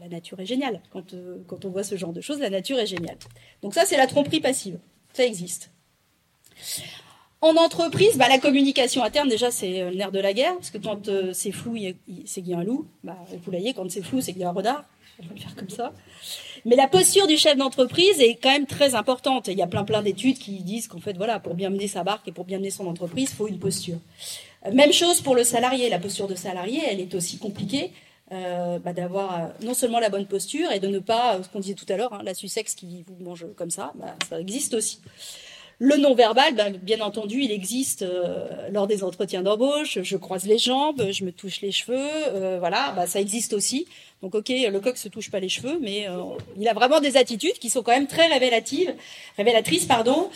La nature est géniale. Quand, euh, quand on voit ce genre de choses, la nature est géniale. Donc ça, c'est la tromperie passive. Ça existe. En entreprise, bah, la communication interne, déjà, c'est le nerf de la guerre, parce que quand c'est flou, c'est a un loup. Bah, au poulailler, quand c'est flou, c'est qu'il y a un. On va le faire comme ça. Mais la posture du chef d'entreprise est quand même très importante. Il y a plein plein d'études qui disent qu'en fait, voilà, pour bien mener sa barque et pour bien mener son entreprise, il faut une posture. Euh, même chose pour le salarié. La posture de salarié, elle est aussi compliquée. Euh, bah, d'avoir euh, non seulement la bonne posture et de ne pas, ce qu'on disait tout à l'heure, hein, la Sussex qui vous mange comme ça, bah, ça existe aussi. Le non-verbal, ben, bien entendu, il existe euh, lors des entretiens d'embauche. Je croise les jambes, je me touche les cheveux, euh, voilà, bah, ça existe aussi. Donc, ok, le coq se touche pas les cheveux, mais euh, il a vraiment des attitudes qui sont quand même très révélatives, révélatrices, pardon.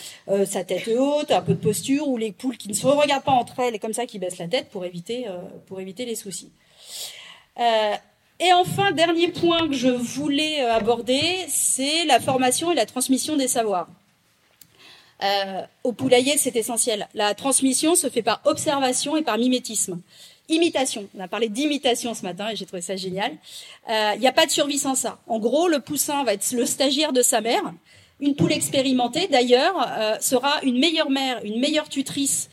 sa tête haute, un peu de posture, ou les poules qui ne se regardent pas entre elles et comme ça qui baissent la tête pour éviter pour éviter les soucis. Et enfin, dernier point que je voulais aborder, c'est la formation et la transmission des savoirs. Euh, au poulailler, c'est essentiel. La transmission se fait par observation et par mimétisme. Imitation. On a parlé d'imitation ce matin et j'ai trouvé ça génial. Il euh, n'y a pas de survie sans ça. En gros, le poussin va être le stagiaire de sa mère. Une poule expérimentée, d'ailleurs, euh, sera une meilleure mère, une meilleure tutrice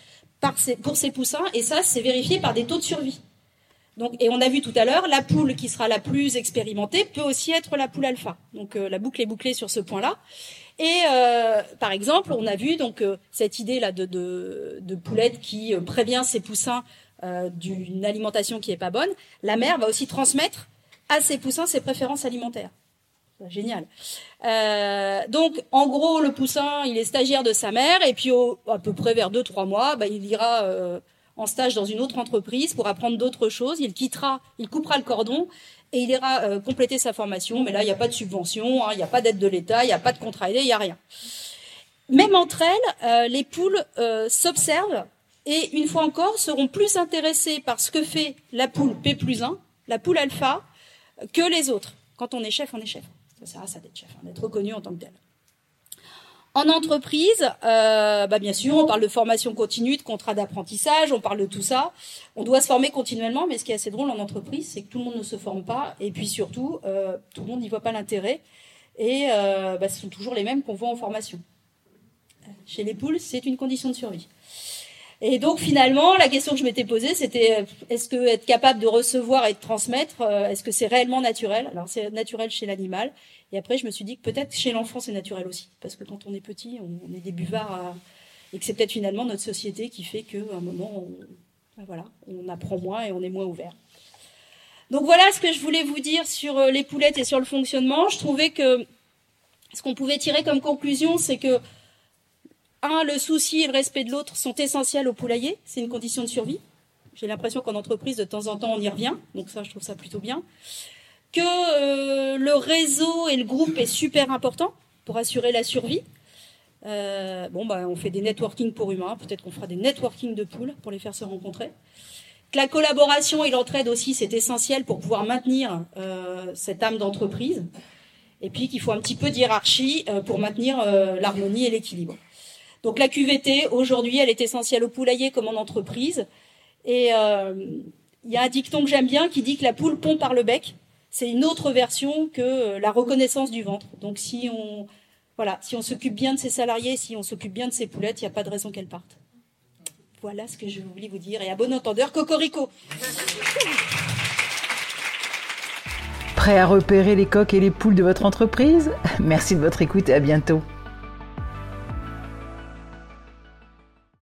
pour ses poussins. Et ça, c'est vérifié par des taux de survie. Donc, et on a vu tout à l'heure, la poule qui sera la plus expérimentée peut aussi être la poule alpha. Donc la boucle est bouclée sur ce point-là. Et euh, par exemple, on a vu donc euh, cette idée là de, de, de poulette qui euh, prévient ses poussins d'une alimentation qui est pas bonne. La mère va aussi transmettre à ses poussins ses préférences alimentaires. Génial. donc, en gros, le poussin, il est stagiaire de sa mère, et puis à peu près vers deux trois mois, bah, il ira en stage dans une autre entreprise pour apprendre d'autres choses. Il quittera, il coupera le cordon et il ira euh, compléter sa formation. Mais là, il n'y a pas de subvention, hein, il n'y a pas d'aide de l'État, il n'y a pas de contrat aidé, il n'y a rien. Même entre elles, euh, les poules euh, s'observent et une fois encore seront plus intéressées par ce que fait la poule P plus 1, la poule alpha, que les autres. Quand on est chef, on est chef. Ça sert à ça d'être chef, hein, d'être reconnu en tant que tel. En entreprise, euh, bah bien sûr, on parle de formation continue, de contrat d'apprentissage, on parle de tout ça. On doit se former continuellement, mais ce qui est assez drôle en entreprise, c'est que tout le monde ne se forme pas, et puis surtout, euh, tout le monde n'y voit pas l'intérêt, et euh, bah, ce sont toujours les mêmes qu'on voit en formation. Chez les poules, c'est une condition de survie. Et donc finalement, la question que je m'étais posée, c'était est-ce que être capable de recevoir et de transmettre, est-ce que c'est réellement naturel? Alors c'est naturel chez l'animal, et après, je me suis dit que peut-être chez l'enfant, c'est naturel aussi. Parce que quand on est petit, on, est des buvards. et que c'est peut-être finalement notre société qui fait qu'à un moment, on, ben voilà, on apprend moins et on est moins ouvert. Donc voilà ce que je voulais vous dire sur euh, les poulettes et sur le fonctionnement. Je trouvais que ce qu'on pouvait tirer comme conclusion, c'est que, un, le souci et le respect de l'autre sont essentiels au poulailler. C'est une condition de survie. J'ai l'impression qu'en entreprise, de temps en temps, on y revient. Donc ça, je trouve ça plutôt bien que euh, le réseau et le groupe est super important pour assurer la survie. Euh, bon, bah, on fait des networking pour humains, peut-être qu'on fera des networking de poules pour les faire se rencontrer. Que la collaboration et l'entraide aussi, c'est essentiel pour pouvoir maintenir cette âme d'entreprise. Et puis qu'il faut un petit peu d'hierarchie pour maintenir l'harmonie et l'équilibre. Donc la QVT, aujourd'hui, elle est essentielle au poulailler comme en entreprise. Et il y a un dicton que j'aime bien qui dit que la poule pond par le bec. C'est une autre version que la reconnaissance du ventre. Donc si on voilà, si on s'occupe bien de ses salariés, si on s'occupe bien de ses poulettes, il n'y a pas de raison qu'elles partent. Voilà ce que je voulais vous dire. Et à bon entendeur, Cocorico. Prêt à repérer les coques et les poules de votre entreprise? Merci de votre écoute et à bientôt.